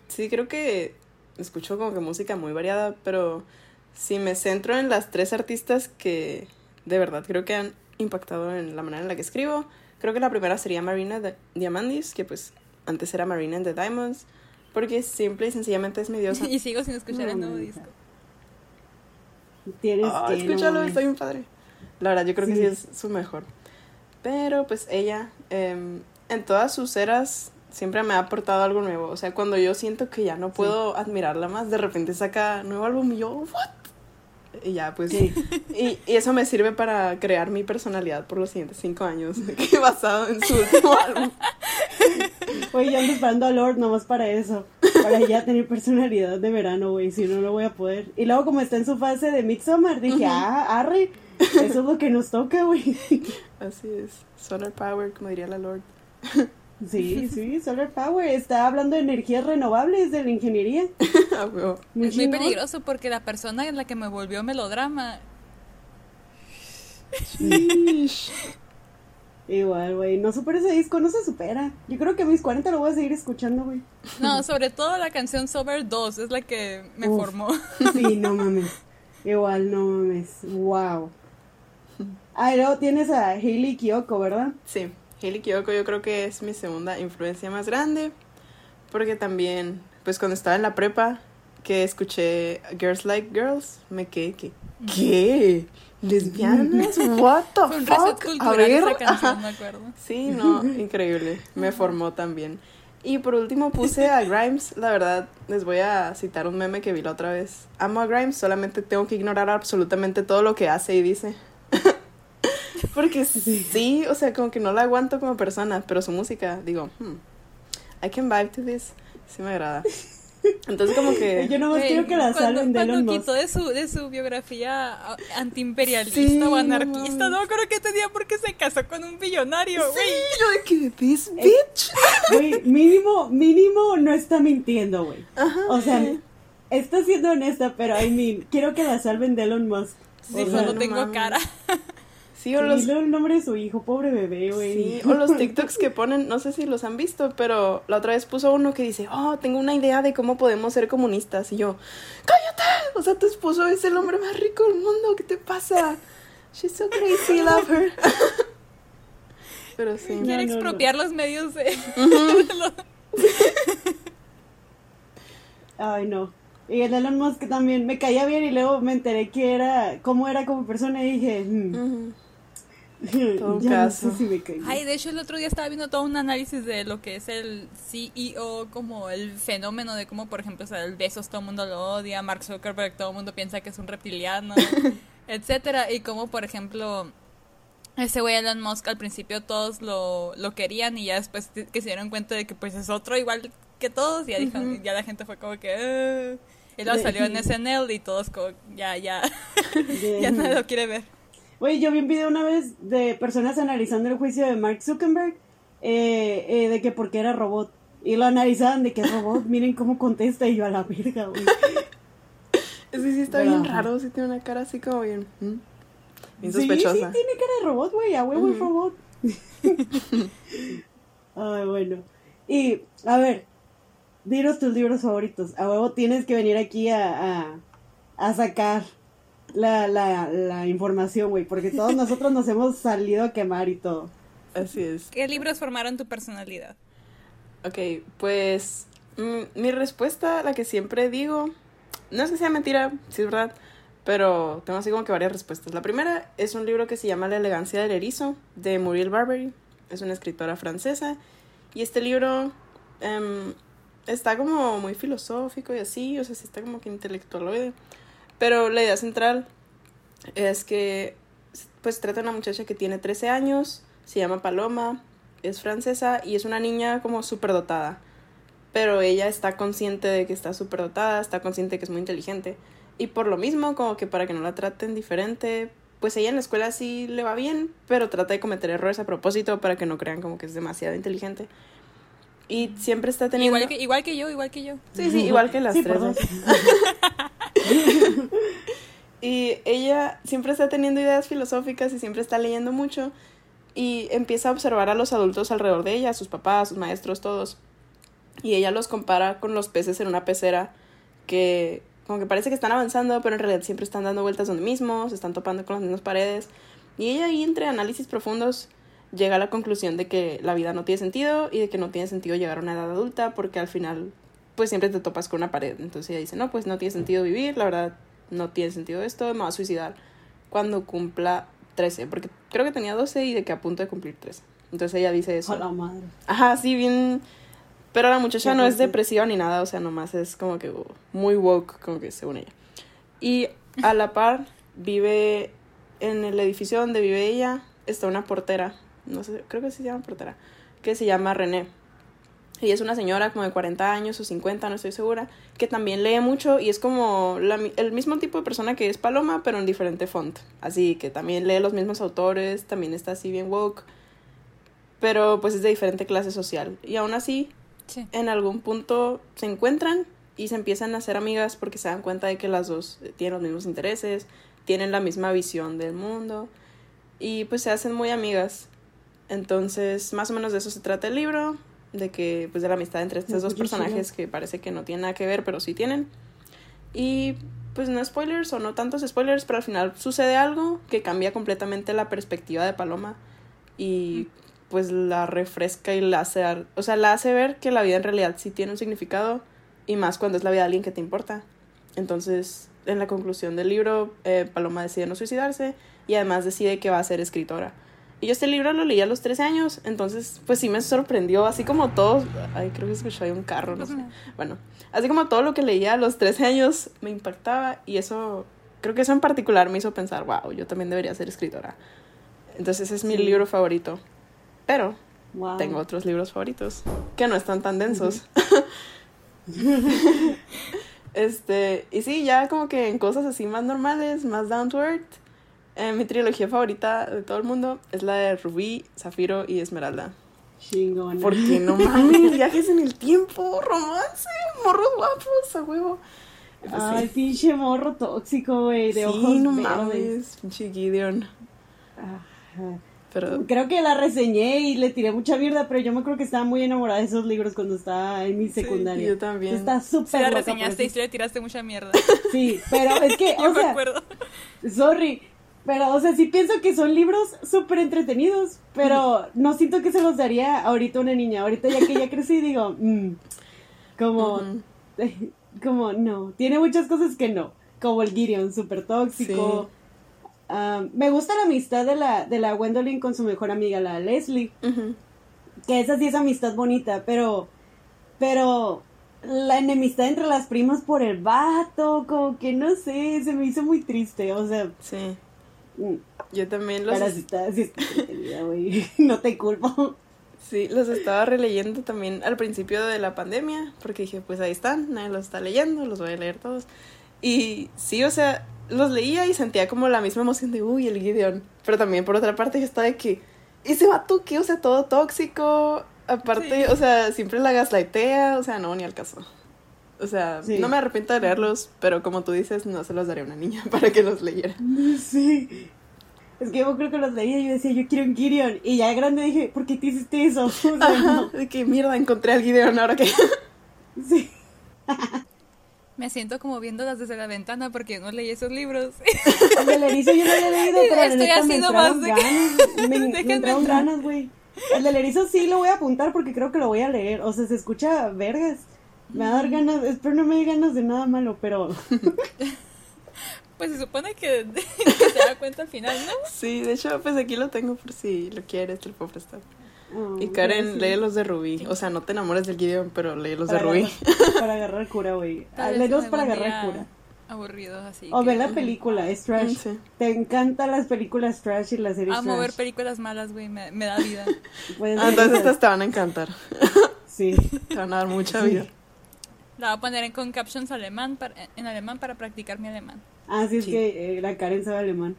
sí creo que escucho como que música muy variada, pero si me centro en las tres artistas que de verdad creo que han impactado en la manera en la que escribo, creo que la primera sería Marina Diamandis, que pues antes era Marina and the Diamonds, porque simple y sencillamente es mi diosa. y sigo sin escuchar el nuevo disco. Tienes oh, que escúchalo, estoy un padre. La verdad, yo creo que sí es su mejor. Pero pues ella, eh, en todas sus eras siempre me ha aportado algo nuevo. O sea, cuando yo siento que ya no puedo admirarla más, de repente saca nuevo álbum y yo, ¿what? Y ya, pues. Y, y, eso me sirve para crear mi personalidad por los siguientes cinco años, basado en su último álbum. Oye, yo ando esperando a Lord nomás para eso. Para ya tener personalidad de verano, güey. Si no, no voy a poder. Y luego, como está en su fase de Midsommar, dije, ah, arre. Eso es lo que nos toca, güey. Así es. Solar Power, como diría la Lord. Sí, sí, Solar Power está hablando de energías renovables de la ingeniería. es muy peligroso porque la persona en la que me volvió melodrama. Igual, güey, no supera ese disco, no se supera. Yo creo que a mis 40 lo voy a seguir escuchando, güey. No, sobre todo la canción Sober 2 es la que me formó. Sí, no mames. Igual, no mames. Wow. Ah, luego tienes a Hailey Kiyoko, ¿verdad? Sí. Hailey Kiyoko yo creo que es mi segunda influencia más grande, porque también, pues cuando estaba en la prepa, que escuché Girls Like Girls, me quedé que, ¿qué? ¿Lesbianas? ¿What the fuck? A ver. Sí, no, increíble. Me formó también. Y por último puse a Grimes, la verdad, les voy a citar un meme que vi la otra vez. Amo a Grimes, solamente tengo que ignorar absolutamente todo lo que hace y dice. Porque sí. o sea, como que no la aguanto como persona, pero su música, digo, hmm, I can vibe to this. Sí me agrada. Entonces como que... Yo no quiero que la salven de Cuando quitó de su, de su biografía antiimperialista o anarquista, no, creo que tenía porque se casó con un billonario, güey. Sí, yo de que, this eh, bitch. Güey, mínimo, mínimo no está mintiendo, güey. O sea, está siendo honesta, pero I mean, quiero que la salven de Elon Musk. Sí, no tengo cara. Sí, o los... el nombre de su hijo, pobre bebé, güey. Sí, o los TikToks que ponen, no sé si los han visto, pero la otra vez puso uno que dice, oh, tengo una idea de cómo podemos ser comunistas. Y yo, cállate, o sea, tu esposo es el hombre más rico del mundo, ¿qué te pasa? She's so crazy, love her. Pero sí. Quiere expropiar los medios de... Ay, no. Y el Elon Musk también me caía bien y luego me enteré que era, cómo era como persona y dije, hmm, Todo ya No sé si me Ay, de hecho el otro día estaba viendo todo un análisis de lo que es el CEO, como el fenómeno de cómo, por ejemplo, o sea, el Besos todo el mundo lo odia, Mark Zuckerberg todo el mundo piensa que es un reptiliano, etcétera, y como, por ejemplo, ese güey Elon Musk al principio todos lo, lo querían y ya después que se dieron cuenta de que pues es otro igual que todos, ya, dijo, ya la gente fue como que... Eh". Y luego salió en SNL y todos como, ya, ya, ya nadie lo quiere ver. Oye, yo vi un video una vez de personas analizando el juicio de Mark Zuckerberg, eh, eh, de que porque era robot. Y lo analizaban de que es robot, miren cómo contesta y yo a la verga, güey. Sí, sí, está bien raro, sí tiene una cara así como bien, bien sospechosa. Sí, sí, tiene cara de robot, güey, a huevo es robot. Ay, bueno. Y, a ver, dinos tus libros favoritos. A huevo tienes que venir aquí a, a, sacar la, la, la información, güey, porque todos nosotros nos hemos salido a quemar y todo. Así es. ¿Qué libros formaron tu personalidad? Ok, pues mm, mi respuesta, la que siempre digo, no es que sea mentira, sí es verdad, pero tengo así como que varias respuestas. La primera es un libro que se llama La elegancia del erizo, de Muriel Barbery, es una escritora francesa, y este libro em, está como muy filosófico y así, o sea, sí está como que intelectualoide. Pero la idea central es que pues trata de una muchacha que tiene 13 años, se llama Paloma, es francesa y es una niña como súper dotada. Pero ella está consciente de que está súper dotada, está consciente de que es muy inteligente. Y por lo mismo, como que para que no la traten diferente, pues ella en la escuela sí le va bien, pero trata de cometer errores a propósito para que no crean como que es demasiado inteligente. Y siempre está teniendo... Igual que, igual que yo, igual que yo. Sí, sí, igual que las tres. y ella siempre está teniendo ideas filosóficas y siempre está leyendo mucho y empieza a observar a los adultos alrededor de ella, a sus papás, sus maestros, todos. Y ella los compara con los peces en una pecera que como que parece que están avanzando, pero en realidad siempre están dando vueltas donde mismo, se están topando con las mismas paredes. Y ella ahí entre análisis profundos llega a la conclusión de que la vida no tiene sentido y de que no tiene sentido llegar a una edad adulta porque al final pues siempre te topas con una pared. Entonces ella dice, no, pues no tiene sentido vivir, la verdad no tiene sentido esto, me va a suicidar cuando cumpla 13, porque creo que tenía 12 y de que a punto de cumplir 13. Entonces ella dice eso. A madre. Ajá, sí, bien... Pero la muchacha no es depresiva ni nada, o sea, nomás es como que muy woke, como que según ella. Y a la par vive en el edificio donde vive ella, está una portera no sé, creo que se llama portera, que se llama René. Y es una señora como de 40 años o 50, no estoy segura, que también lee mucho y es como el mismo tipo de persona que es Paloma, pero en diferente font. Así que también lee los mismos autores, también está así bien woke, pero pues es de diferente clase social. Y aún así, en algún punto se encuentran y se empiezan a hacer amigas porque se dan cuenta de que las dos tienen los mismos intereses, tienen la misma visión del mundo y pues se hacen muy amigas. Entonces, más o menos de eso se trata el libro, de que, pues, de la amistad entre estos dos personajes que parece que no tienen nada que ver, pero sí tienen. Y, pues, no spoilers o no tantos spoilers, pero al final sucede algo que cambia completamente la perspectiva de Paloma y, pues, la refresca y la hace, o sea, la hace ver que la vida en realidad sí tiene un significado y más cuando es la vida de alguien que te importa. Entonces, en la conclusión del libro, eh, Paloma decide no suicidarse y además decide que va a ser escritora y yo este libro lo leí a los 13 años, entonces pues sí me sorprendió, así como todo, ay creo que escuché un carro, no sé. Bueno, así como todo lo que leía a los 13 años me impactaba y eso, creo que eso en particular me hizo pensar, wow, yo también debería ser escritora. Entonces ese es mi libro favorito. Pero tengo otros libros favoritos que no están tan densos. este, y sí, ya como que en cosas así más normales, más down to earth eh, mi trilogía favorita de todo el mundo es la de Rubí, Zafiro y Esmeralda. Chingona. Porque no mames, viajes en el tiempo, romance, morros guapos, a huevo. Pues Ay, pinche morro tóxico, güey, de sí, ojos no mames, pinche Gideon. Pero... Creo que la reseñé y le tiré mucha mierda, pero yo me creo que estaba muy enamorada de esos libros cuando estaba en mi secundaria. Sí, yo también. Está súper La reseñaste y le tiraste mucha mierda. Sí, pero es que, o sea, sorry, Pero, o sea, sí pienso que son libros súper entretenidos, pero no siento que se los daría ahorita una niña. Ahorita ya que ya crecí, digo, mm, como, como, no. Tiene muchas cosas que no. Como el Gideon, súper tóxico. Ah, me gusta la amistad de la, de la Gwendolyn con su mejor amiga, la Leslie. Que esa sí es amistad bonita, pero, pero la enemistad entre las primas por el vato, como que no sé, se me hizo muy triste, o sea. Sí. Yo también los... no te culpo. Sí, los estaba releyendo también al principio de la pandemia, porque dije, pues ahí están, nadie los está leyendo, los voy a leer todos. Y sí, o sea, los leía y sentía como la misma emoción de, uy, el Gideon. Pero también por otra parte yo estaba de que, ese vato que, o sea, todo tóxico, aparte, o sea, siempre la gaslightea, o sea, no, ni al caso. O sea, no me arrepiento de leerlos, pero como tú dices, no se los daría a una niña para que los leyera. Sí. Es que yo creo que los leía y yo decía, yo quiero un Gideon. Y ya grande dije, ¿por qué te hiciste eso? De que mierda, encontré al Gideon ahora que. sí. Me siento como viéndolas desde la ventana porque no leí esos libros. El del erizo yo no había leído, pero Estoy haciendo más de que... Me, me entraron ganas, güey. El del erizo sí lo voy a apuntar porque creo que lo voy a leer. O sea, se escucha vergas. Me va a dar ganas, espero no me dé ganas de nada malo, pero... Pues se supone que, se da cuenta al final, ¿no? Sí, de hecho, pues aquí lo tengo por si lo quieres, te lo puedo prestar. Oh, y Karen, lee los de Rubí. O sea, no te enamores del Gideon, pero lee los de Rubí. para agarrar cura, güey. Lee los para agarrar cura. Aburridos así. O ve la película, es trash. Te encantan las películas trash y las series Amo ver películas malas, güey, me, da vida. Ah, entonces estas te van a encantar. Sí. Te van a dar mucha vida. La voy a poner con captions alemán en alemán para practicar mi alemán. Ah, sí, es que eh, la Karen sabe alemán.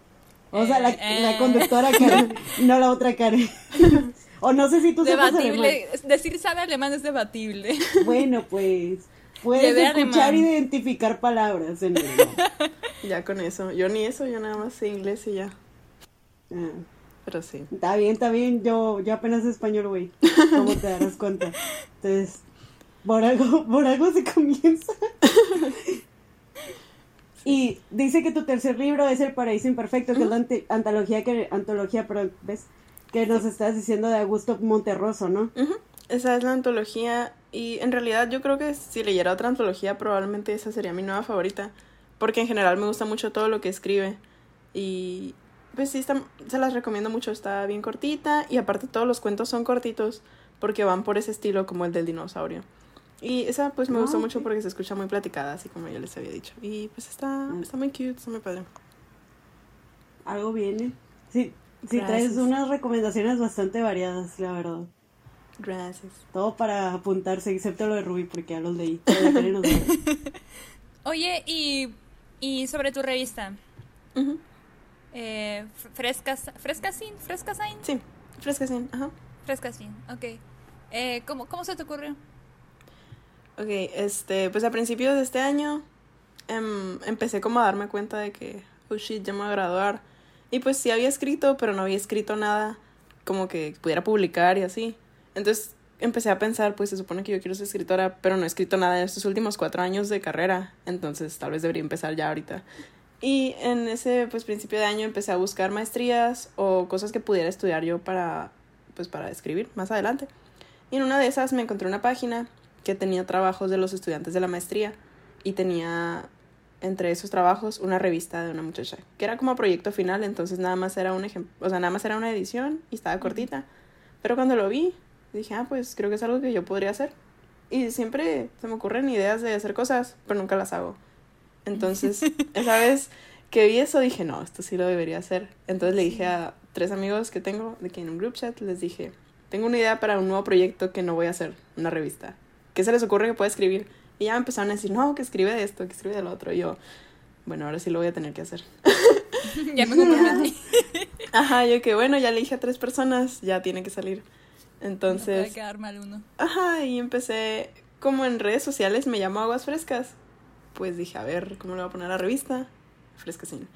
O sea, la, la eh. conductora Karen, no la otra Karen. o no sé si tú sabes alemán. Decir sabe alemán es debatible. Bueno, pues puedes escuchar e identificar palabras en Ya con eso. Yo ni eso, yo nada más sé inglés y ya. Ah. Pero sí. Está bien, está bien. Yo, yo apenas español, güey. ¿Cómo te darás cuenta? Entonces, por algo, por algo se comienza. Y dice que tu tercer libro es El Paraíso Imperfecto, que es la antología que, antología, pero, ¿ves? Que nos estás diciendo de Augusto Monterroso, ¿no? Esa es la antología y en realidad yo creo que si leyera otra antología probablemente esa sería mi nueva favorita, porque en general me gusta mucho todo lo que escribe y pues sí, se las recomiendo mucho, está bien cortita y aparte todos los cuentos son cortitos porque van por ese estilo como el del dinosaurio. Y esa pues me gustó ah, mucho porque se escucha muy platicada, así como ya les había dicho. Y pues está, mm. está muy cute, está muy padre. Algo viene. Sí, sí traes unas recomendaciones bastante variadas, la verdad. Gracias. Todo para apuntarse, excepto lo de Ruby, porque ya los leí. Oye, y, y sobre tu revista. eh, frescas, ¿Frescasin? ¿Frescasin? Sí, Frescasin, ajá. Frescasin, ok. Eh, ¿cómo, ¿Cómo se te ocurrió? Ok, este, pues a principios de este año em, empecé como a darme cuenta de que, oh shit, ya me voy a graduar. Y pues sí había escrito, pero no había escrito nada como que pudiera publicar y así. Entonces empecé a pensar, pues se supone que yo quiero ser escritora, pero no he escrito nada en estos últimos cuatro años de carrera, entonces tal vez debería empezar ya ahorita. Y en ese pues principio de año empecé a buscar maestrías o cosas que pudiera estudiar yo para pues para escribir más adelante. Y en una de esas me encontré una página que tenía trabajos de los estudiantes de la maestría y tenía entre esos trabajos una revista de una muchacha que era como proyecto final, entonces nada más era un ejemplo, o sea, nada más era una edición y estaba cortita. Pero cuando lo vi, dije, ah, pues creo que es algo que yo podría hacer. Y siempre se me ocurren ideas de hacer cosas, pero nunca las hago. Entonces, esa vez que vi eso, dije, no, esto sí lo debería hacer. Entonces le dije a tres amigos que tengo de aquí en un group chat, les dije, tengo una idea para un nuevo proyecto que no voy a hacer, una revista. ¿Qué se les ocurre que pueda escribir? Y ya me empezaron a decir, no, que escribe de esto, que escribe del otro. Y yo, bueno, ahora sí lo voy a tener que hacer. ya me comprometí. Ajá, yo que bueno, ya le dije a tres personas, ya tiene que salir. Entonces. No puede quedar mal uno. Ajá, y empecé, como en redes sociales me llamo Aguas Frescas. Pues dije, a ver, ¿cómo le voy a poner a la revista? Frescasín.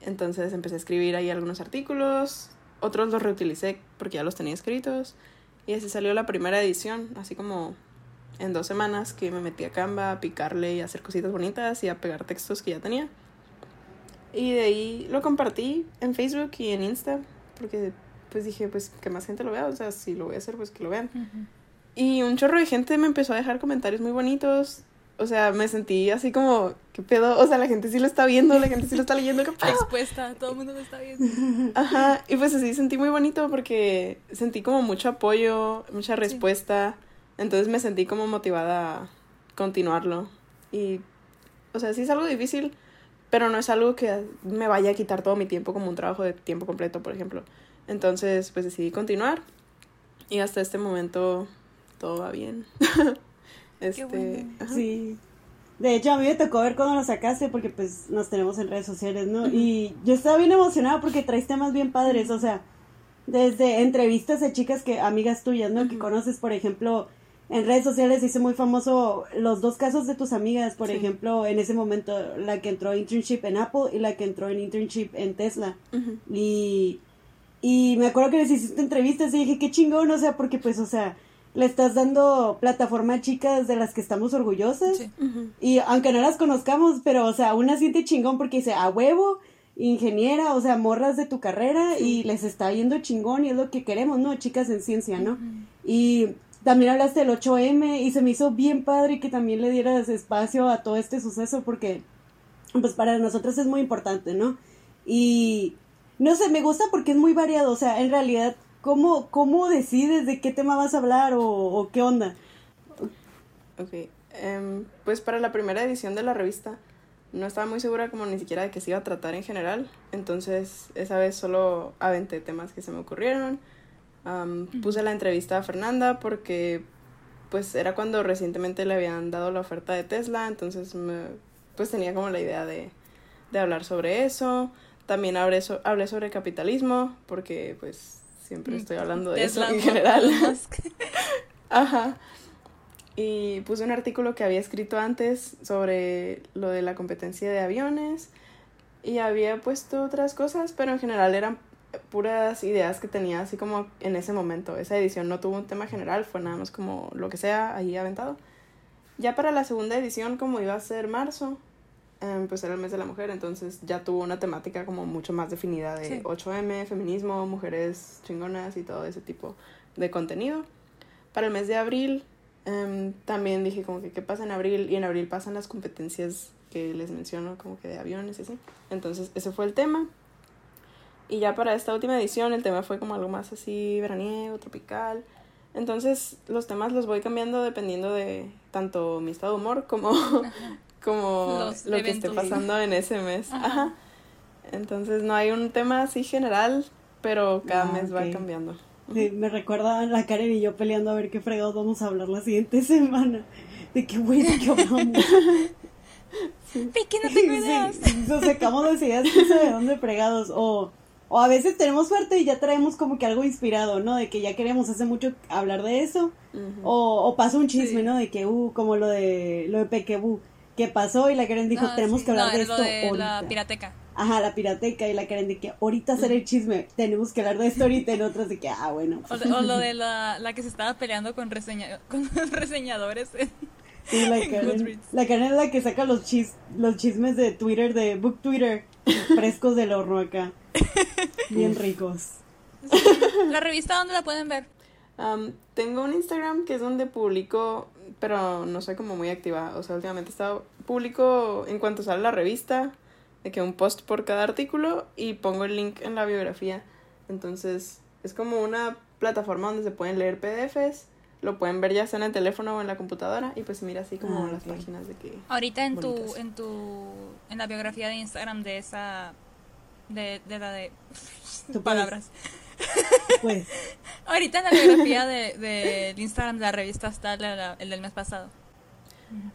Entonces empecé a escribir ahí algunos artículos, otros los reutilicé porque ya los tenía escritos. Y así salió la primera edición, así como en dos semanas que me metí a Canva a picarle y a hacer cositas bonitas y a pegar textos que ya tenía. Y de ahí lo compartí en Facebook y en Insta, porque pues dije, pues que más gente lo vea, o sea, si lo voy a hacer, pues que lo vean. Y un chorro de gente me empezó a dejar comentarios muy bonitos. O sea, me sentí así como, ¿qué pedo? O sea, la gente sí lo está viendo, la gente sí lo está leyendo, ¿qué pedo? Expuesta, todo el mundo lo está viendo. Ajá, y pues así sentí muy bonito porque sentí como mucho apoyo, mucha respuesta. Entonces me sentí como motivada a continuarlo. Y, o sea, sí es algo difícil, pero no es algo que me vaya a quitar todo mi tiempo como un trabajo de tiempo completo, por ejemplo. Entonces, pues decidí continuar. Y hasta este momento todo va bien. este, sí. De hecho, a mí me tocó ver cuando lo sacaste porque pues nos tenemos en redes sociales, ¿no? Y yo estaba bien emocionada porque traes temas bien padres, o sea, desde entrevistas de chicas que, amigas tuyas, ¿no? Que conoces, por ejemplo, en redes sociales hice muy famoso los dos casos de tus amigas, por ejemplo, en ese momento la que entró en internship en Apple y la que entró en internship en Tesla. Y y me acuerdo que les hiciste entrevistas y dije, qué chingón, o sea, porque pues, o sea, le estás dando plataforma a chicas de las que estamos orgullosas. Y aunque no las conozcamos, pero, o sea, una siente chingón porque dice, a huevo, ingeniera, o sea, morras de tu carrera y les está yendo chingón y es lo que queremos, ¿no? Chicas en ciencia, ¿no? Y también hablaste del 8M y se me hizo bien padre que también le dieras espacio a todo este suceso porque, pues, para nosotros es muy importante, ¿no? Y no sé, me gusta porque es muy variado, o sea, en realidad, ¿cómo, cómo decides de qué tema vas a hablar o, qué onda? Ok, em, pues para la primera edición de la revista no estaba muy segura como ni siquiera de qué se iba a tratar en general, entonces esa vez solo aventé temas que se me ocurrieron, puse la entrevista a Fernanda porque pues era cuando recientemente le habían dado la oferta de Tesla, entonces me, pues tenía como la idea de, de hablar sobre eso. También hablé, hablé sobre capitalismo, porque pues siempre mm, estoy hablando de eso en general. Ajá. Y puse un artículo que había escrito antes sobre lo de la competencia de aviones y había puesto otras cosas, pero en general eran puras ideas que tenía así como en ese momento. Esa edición no tuvo un tema general, fue nada más como lo que sea ahí aventado. Ya para la segunda edición, como iba a ser marzo, Em, pues era el mes de la mujer, entonces ya tuvo una temática como mucho más definida de 8M, feminismo, mujeres chingonas y todo ese tipo de contenido. Para el mes de abril em, también dije como que qué pasa en abril y en abril pasan las competencias que les menciono como que de aviones y así. Entonces ese fue el tema. Y ya para esta última edición el tema fue como algo más así veraniego, tropical. Entonces los temas los voy cambiando dependiendo de tanto mi estado de humor como como lo que esté pasando en ese mes. Ajá. Entonces no hay un tema así general, pero cada ah, mes va cambiando. Sí, me recuerda la Karen y yo peleando a ver qué fregados vamos a hablar la siguiente semana. De qué de qué hablamos. Sí. qué no tengo ideas. nos sacamos las ideas de dónde fregados. O, o a veces tenemos suerte y ya traemos como que algo inspirado, ¿no? De que ya queremos hace mucho hablar de eso. o, o pasa un chisme, ¿no? De que, uh, como lo de, lo de Pequebú qué pasó y la Karen dijo, tenemos que hablar de esto de la pirateca. Ajá, la pirateca y la Karen de que ahorita será el chisme, tenemos que hablar de esto ahorita en otras de que, ah, bueno. O, lo de la, la, que se estaba peleando con, reseña, con reseñadores. sí, la Karen, la Karen es la que saca los, chis, los chismes de Twitter, de Book Twitter, frescos del horno acá. Bien ricos. ¿La revista dónde la pueden ver? tengo un Instagram que es donde publico pero no soy como muy activa. O sea, últimamente he estado público en cuanto sale la revista, de que un post por cada artículo y pongo el link en la biografía. Entonces, es como una plataforma donde se pueden leer PDFs, lo pueden ver ya sea en el teléfono o en la computadora y pues mira así como ah, las páginas de que Ahorita en tu en tu en la biografía de Instagram de esa de, de la de tu palabras. Pues. Ahorita en la biografía del de, Instagram de la revista está el, del mes pasado.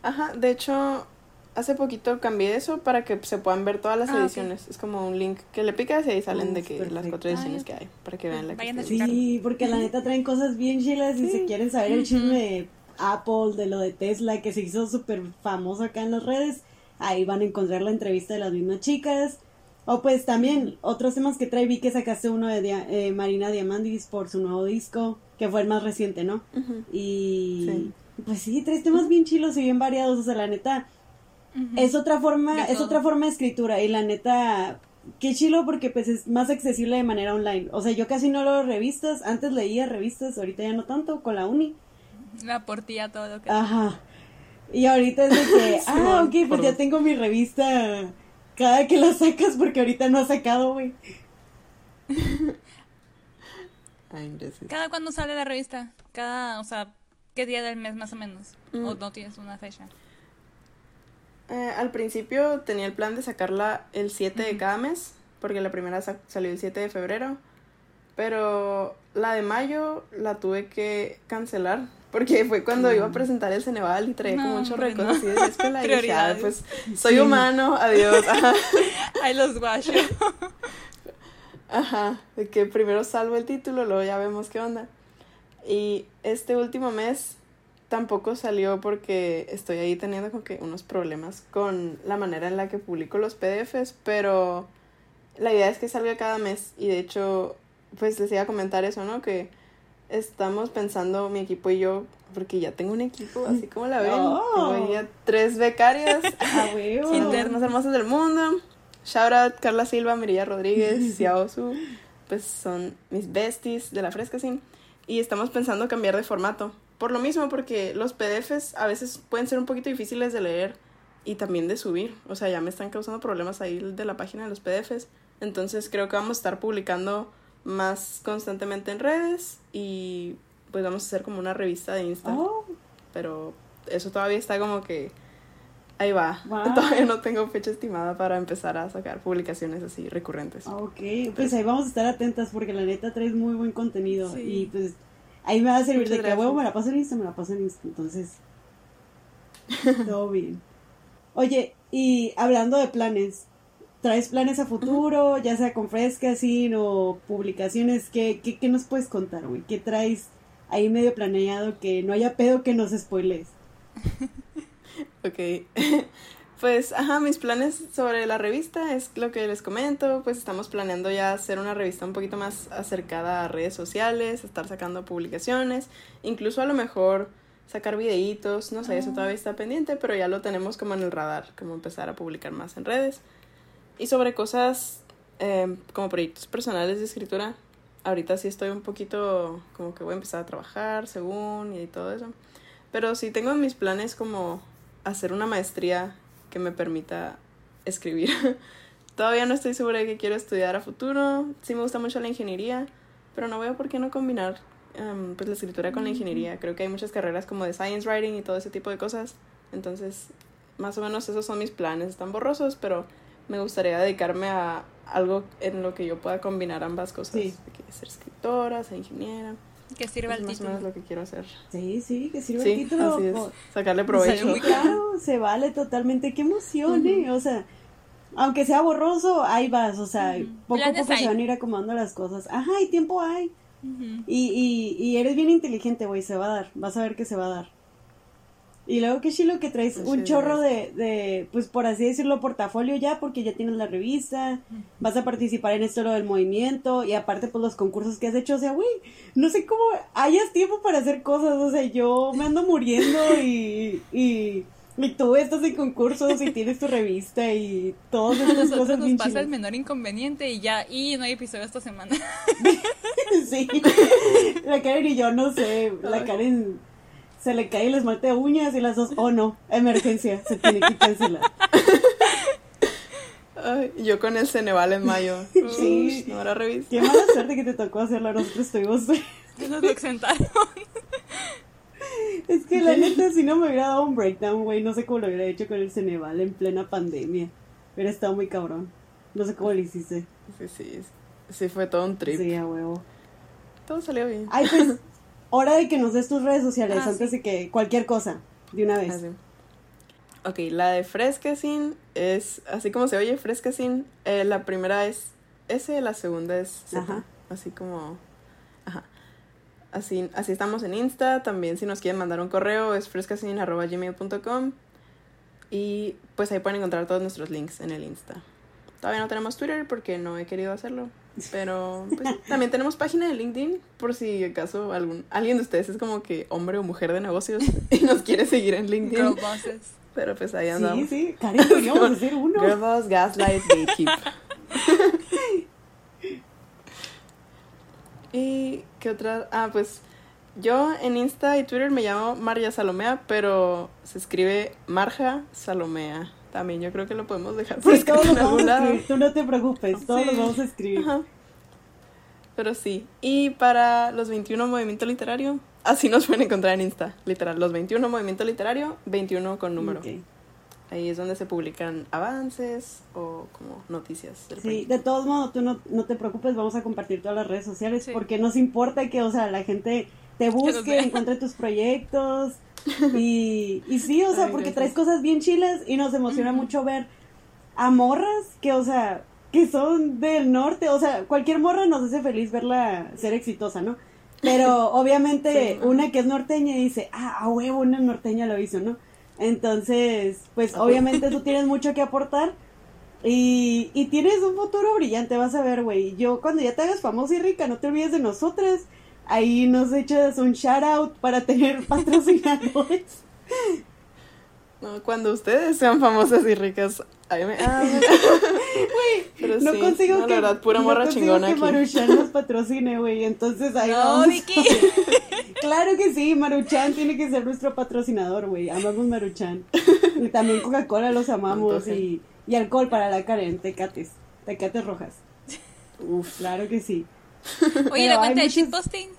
Ajá, de hecho, hace poquito cambié eso para que se puedan ver todas las ah, ediciones. Es como un link que le picas y ahí salen de que las cuatro ediciones que hay, para que vean la que Sí, porque la neta traen cosas bien chilas y si quieren saber el chisme de Apple, de lo de Tesla, que se hizo súper famoso acá en las redes, ahí van a encontrar la entrevista de las mismas chicas o pues también otros temas que trae, vi que sacaste uno de eh, Marina Diamandis por su nuevo disco, que fue el más reciente, ¿no? Y pues sí, tres temas bien chilos y bien variados, o sea, la neta, es otra forma, es otra forma de escritura y la neta, qué chilo porque pues es más accesible de manera online. O sea, yo casi no leo revistas, antes leía revistas, ahorita ya no tanto, con la uni. La portilla, todo lo que... Ajá. Y ahorita es de que, ah, ok, pues ya tengo mi revista cada que la sacas porque ahorita no ha sacado, güey. ¿Cada cuándo sale la revista? Cada, o sea, ¿qué día del mes más o menos? ¿O mm. no tienes una fecha? Eh, al principio tenía el plan de sacarla el 7 de cada mes, porque la primera salió el 7 de febrero, pero la de mayo la tuve que cancelar, porque fue cuando iba a mm. presentar el Ceneval y traía como un chorro de cosas así de escuela y dije, ah, pues soy humano, adiós. Ahí los guacho. Ajá, de que primero salvo el título, luego ya vemos qué onda. Y este último mes tampoco salió porque estoy ahí teniendo como que unos problemas con la manera en la que publico los PDFs, pero la idea es que salga cada mes y de hecho, pues les iba a comentar eso, ¿no? Que estamos pensando mi equipo y yo, porque ya tengo un equipo, así como la ven, oh. tengo ya tres becarias internas hermosas del mundo. Shout out Carla Silva, Mirilla Rodríguez, Xiaosu, pues son mis besties de la Fresca Y estamos pensando cambiar de formato. Por lo mismo, porque los PDFs a veces pueden ser un poquito difíciles de leer y también de subir. O sea, ya me están causando problemas ahí de la página de los PDFs. Entonces creo que vamos a estar publicando más constantemente en redes y pues vamos a hacer como una revista de Insta. Oh. Pero eso todavía está como que ahí va. Todavía no tengo fecha estimada para empezar a sacar publicaciones así recurrentes. Ok, pues ahí vamos a estar atentas porque la neta traes muy buen contenido y pues Ahí me va a servir de que huevo me la paso en Insta, me la paso en Insta. Entonces, todo bien. Oye, y hablando de planes, ¿traes planes a futuro, ya sea con Frescasín o publicaciones? ¿Qué, qué, qué nos puedes contar, güey? ¿Qué traes ahí medio planeado que no haya pedo que nos spoiles? ok. Pues, ajá, mis planes sobre la revista es lo que les comento, pues estamos planeando ya hacer una revista un poquito más acercada a redes sociales, estar sacando publicaciones, incluso a lo mejor sacar videitos, no sé, eso todavía está pendiente, pero ya lo tenemos como en el radar, como empezar a publicar más en redes. Y sobre cosas em, como proyectos personales de escritura, ahorita sí estoy un poquito como que voy a empezar a trabajar según y todo eso, pero sí tengo mis planes como hacer una maestría que me permita escribir. Todavía no estoy segura de que quiero estudiar a futuro. Sí me gusta mucho la ingeniería, pero no veo por qué no combinar em, pues la escritura con la ingeniería. Creo que hay muchas carreras como de science writing y todo ese tipo de cosas. Entonces, más o menos esos son mis planes. Están borrosos, pero me gustaría dedicarme a algo en lo que yo pueda combinar ambas cosas. Sí. ser escritora, ser ingeniera. Que sirva el título. Más lo que quiero hacer. Sí, sí, que sirva el título. Así es. Sacarle provecho. Muy claro, se vale totalmente. Qué emoción, ¿eh? O sea, aunque sea borroso, ahí vas. O sea, poco a poco se van a ir acomodando las cosas. Ajá, y tiempo hay. y, y, y eres bien inteligente, güey. Se va a dar. Vas a ver que se va a dar. Y luego que chilo que traes un chorro de, de, pues por así decirlo, portafolio ya, porque ya tienes la revista, vas a participar en esto lo del movimiento, y aparte pues los concursos que has hecho, o sea, güey, no sé cómo hayas tiempo para hacer cosas, o sea, yo me ando muriendo y, y, y tú estás en concursos y tienes tu revista y todas estas cosas nos pasa el menor inconveniente y ya, y no hay episodio esta semana. sí, la Karen y yo no sé, la Karen se le cae el esmalte de uñas y las dos, oh no, emergencia, se tiene que cancelar. Ay, yo con el Ceneval en mayo. Sí. no era revista. Qué mala suerte que te tocó hacerlo. Nosotros estuvimos. Nos lo exentaron. Es que la neta, si no me hubiera dado un breakdown, güey, no sé cómo lo hubiera hecho con el Ceneval en plena pandemia. Hubiera estado muy cabrón. No sé cómo lo hiciste. Sí, sí. Sí, fue todo un trip. Sí, a huevo. Todo salió bien. Ay, pues, hora de que nos des tus redes sociales ah, antes de que cualquier cosa, de una vez. Ah, ok, la de Frescasin es, así como se oye, Frescasin, eh, la primera es S, la segunda es Z, así como, ajá. Así, así estamos en Insta, también si nos quieren mandar un correo es frescasin.gmail.com y pues ahí pueden encontrar todos nuestros links en el Insta. Todavía no tenemos Twitter porque no he querido hacerlo, pero pues, también tenemos página de LinkedIn por si acaso algún alguien de ustedes es como que hombre o mujer de negocios y nos quiere seguir en LinkedIn. Pero pues ahí andamos. Sí, sí, Karen, podríamos hacer uno. Girlboss, Gaslight, Gatekeep. ¿Y qué otra? Ah, pues yo en Insta y Twitter me llamo María Salomea, pero se escribe Marja Salomea. También yo creo que lo podemos dejar por sí, todos en algún lado. Tú no te preocupes, todos los vamos a escribir. Pero sí. Y para los 21 Movimiento Literario, así nos pueden encontrar en Insta, literal. Los 21 Movimiento Literario, 21 con número. Ahí es donde se publican avances o como noticias. sí, de todos modos, tú no, no, te preocupes, vamos a compartir todas las redes sociales porque nos importa que, o sea, la gente te busque, encuentre tus proyectos. Y, y sí, o sea, porque traes cosas bien chilas y nos emociona mucho ver a morras que, o sea, que son del norte. O sea, cualquier morra nos hace feliz verla ser exitosa, ¿no? Pero obviamente una que es norteña dice, ah, a huevo, una norteña lo hizo, ¿no? Entonces, pues obviamente tú tienes mucho que aportar y, y tienes un futuro brillante, vas a ver, güey. Yo cuando ya te hagas famosa y rica, no te olvides de nosotras ahí nos echas un shout out para tener patrocinadores. No, cuando ustedes sean famosas y ricas, ahí me... Ah, güey, no consigo que... La verdad, pura morra no chingona que Maruchan nos patrocine, güey, entonces ahí no, Vicky. claro que sí, Maruchan tiene que ser nuestro patrocinador, güey, amamos Maruchan. Y también Coca-Cola los amamos y, y alcohol para la Karen, tecates, tecates rojas. Uf, claro que sí. Oye, ¿la cuenta de shitposting?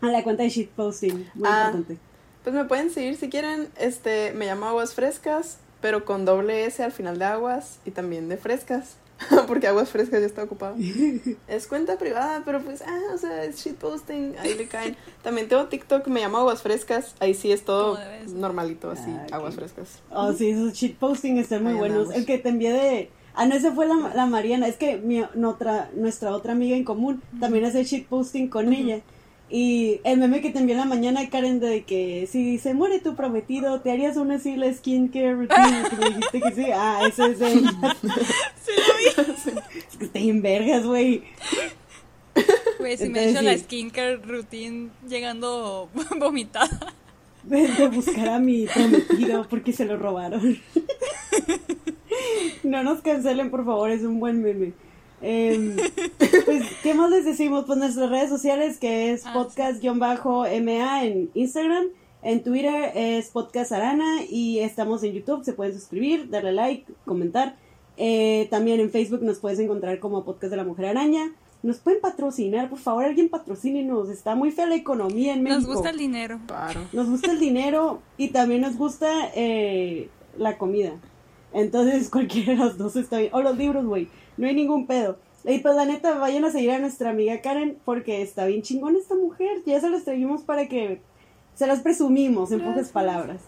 A la cuenta de shitposting, muy ah, importante. Pues me pueden seguir si quieren. Este, me llamo Aguas Frescas, pero con doble S al final de aguas y también de frescas. Porque aguas frescas ya está ocupado. es cuenta privada, pero pues, ah, o sea, es shitposting, ahí le caen. También tengo TikTok, me llamo Aguas Frescas, ahí sí es todo normalito, así, ah, aguas frescas. Oh, sí, esos shitposting están muy buenos. El que te envié de Ah, no, esa fue la, la Mariana. Es que mi, nuestra, nuestra otra amiga en común también hace shitposting con ella. Y el meme que te envió en la mañana, Karen, de que si se muere tu prometido, ¿te harías una así la skincare routine? que me dijiste que sí. Ah, eso es ella. sí, lo vi. Es que estoy en vergas, güey. Güey, si me he hecho la skincare routine llegando vomitada. De buscar a mi prometido porque se lo robaron. no nos cancelen, por favor, es un buen meme. Em, pues, ¿qué más les decimos? Pues nuestras redes sociales, que es ah, podcast-ma en Instagram. En Twitter es Podcast Arana y estamos en YouTube. Se pueden suscribir, darle like, comentar. Eh, también en Facebook nos puedes encontrar como Podcast de la Mujer Araña. Nos pueden patrocinar, por favor, alguien patrocínenos. Está muy fea la economía en México. Nos gusta el dinero. Nos gusta el dinero y también nos gusta eh, la comida. Entonces cualquiera de los dos está bien. O los libros, güey. No hay ningún pedo. Y pues la neta, vayan a seguir a nuestra amiga Karen porque está bien chingón esta mujer. Ya se las traímos para que se las presumimos, en pocas palabras.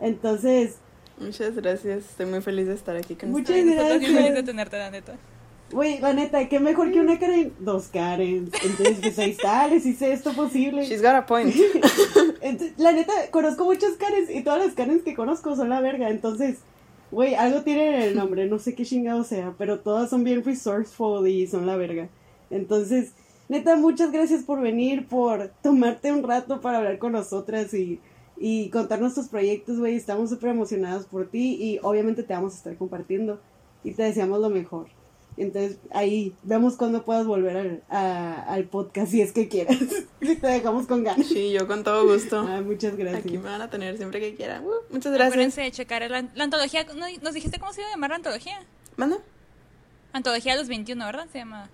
Entonces... Muchas gracias. Estoy muy feliz de estar aquí con Muchas gracias. Estoy feliz de tenerte, la neta. Güey, la neta, qué mejor que una Karen. Dos Karen. Entonces, pues ahí está, les hice esto posible. She's got a point. la neta, conozco muchas Karens y todas las Karens que conozco son la verga. Entonces, Güey, algo tiene el nombre, no sé qué chingado sea, pero todas son bien resourceful y son la verga. Entonces, neta, muchas gracias por venir, por tomarte un rato para hablar con nosotras y, y contarnos tus proyectos, güey. Estamos súper emocionados por ti y obviamente te vamos a estar compartiendo y te deseamos lo mejor. Entonces ahí vemos cuándo puedas volver al, al podcast si es que quieras. te dejamos con ganas. Sí, yo con todo gusto. Ah, muchas gracias. Aquí me van a tener siempre que quieran. Uh, muchas gracias. Acuérdense de checar la, antología. ¿Nos dijiste cómo se iba a llamar la antología? ¿Manda? Antología de los 21, ¿verdad? Se llama.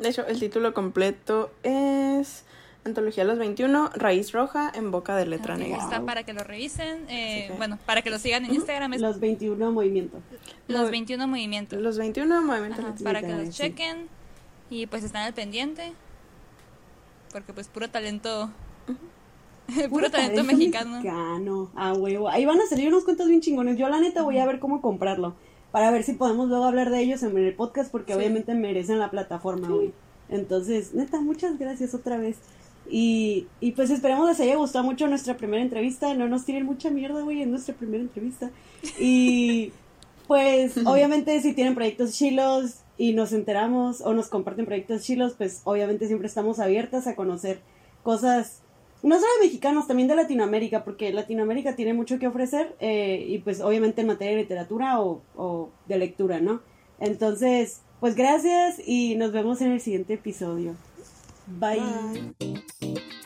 De hecho, el título completo es Antología Los 21, Raíz Roja en Boca de Letra Negra. Está para que lo revisen. Eh, bueno, para que lo sigan en Instagram. Los 21 movimientos. Los 21 movimientos. Los 21 movimientos. para que los chequen. Y pues están al pendiente. Porque pues puro talento. puro, talento, mexicano. mexicano. Ah, huevo. Ahí van a salir unos cuentos bien chingones. Yo la neta voy a ver cómo comprarlo. Para ver si podemos luego hablar de ellos en el podcast. Porque obviamente merecen la plataforma, güey. Entonces, neta, muchas gracias otra vez. Y, y pues esperamos les haya gustado mucho nuestra primera entrevista. No nos tienen mucha mierda, güey, en nuestra primera entrevista. Y pues obviamente si tienen proyectos chilos y nos enteramos o nos comparten proyectos chilos, pues obviamente siempre estamos abiertas a conocer cosas no solo de mexicanos, también de Latinoamérica, porque Latinoamérica tiene mucho que ofrecer eh, y pues obviamente en materia de literatura o, o de lectura, ¿no? Entonces, pues gracias y nos vemos en el siguiente episodio. Bye. Bye.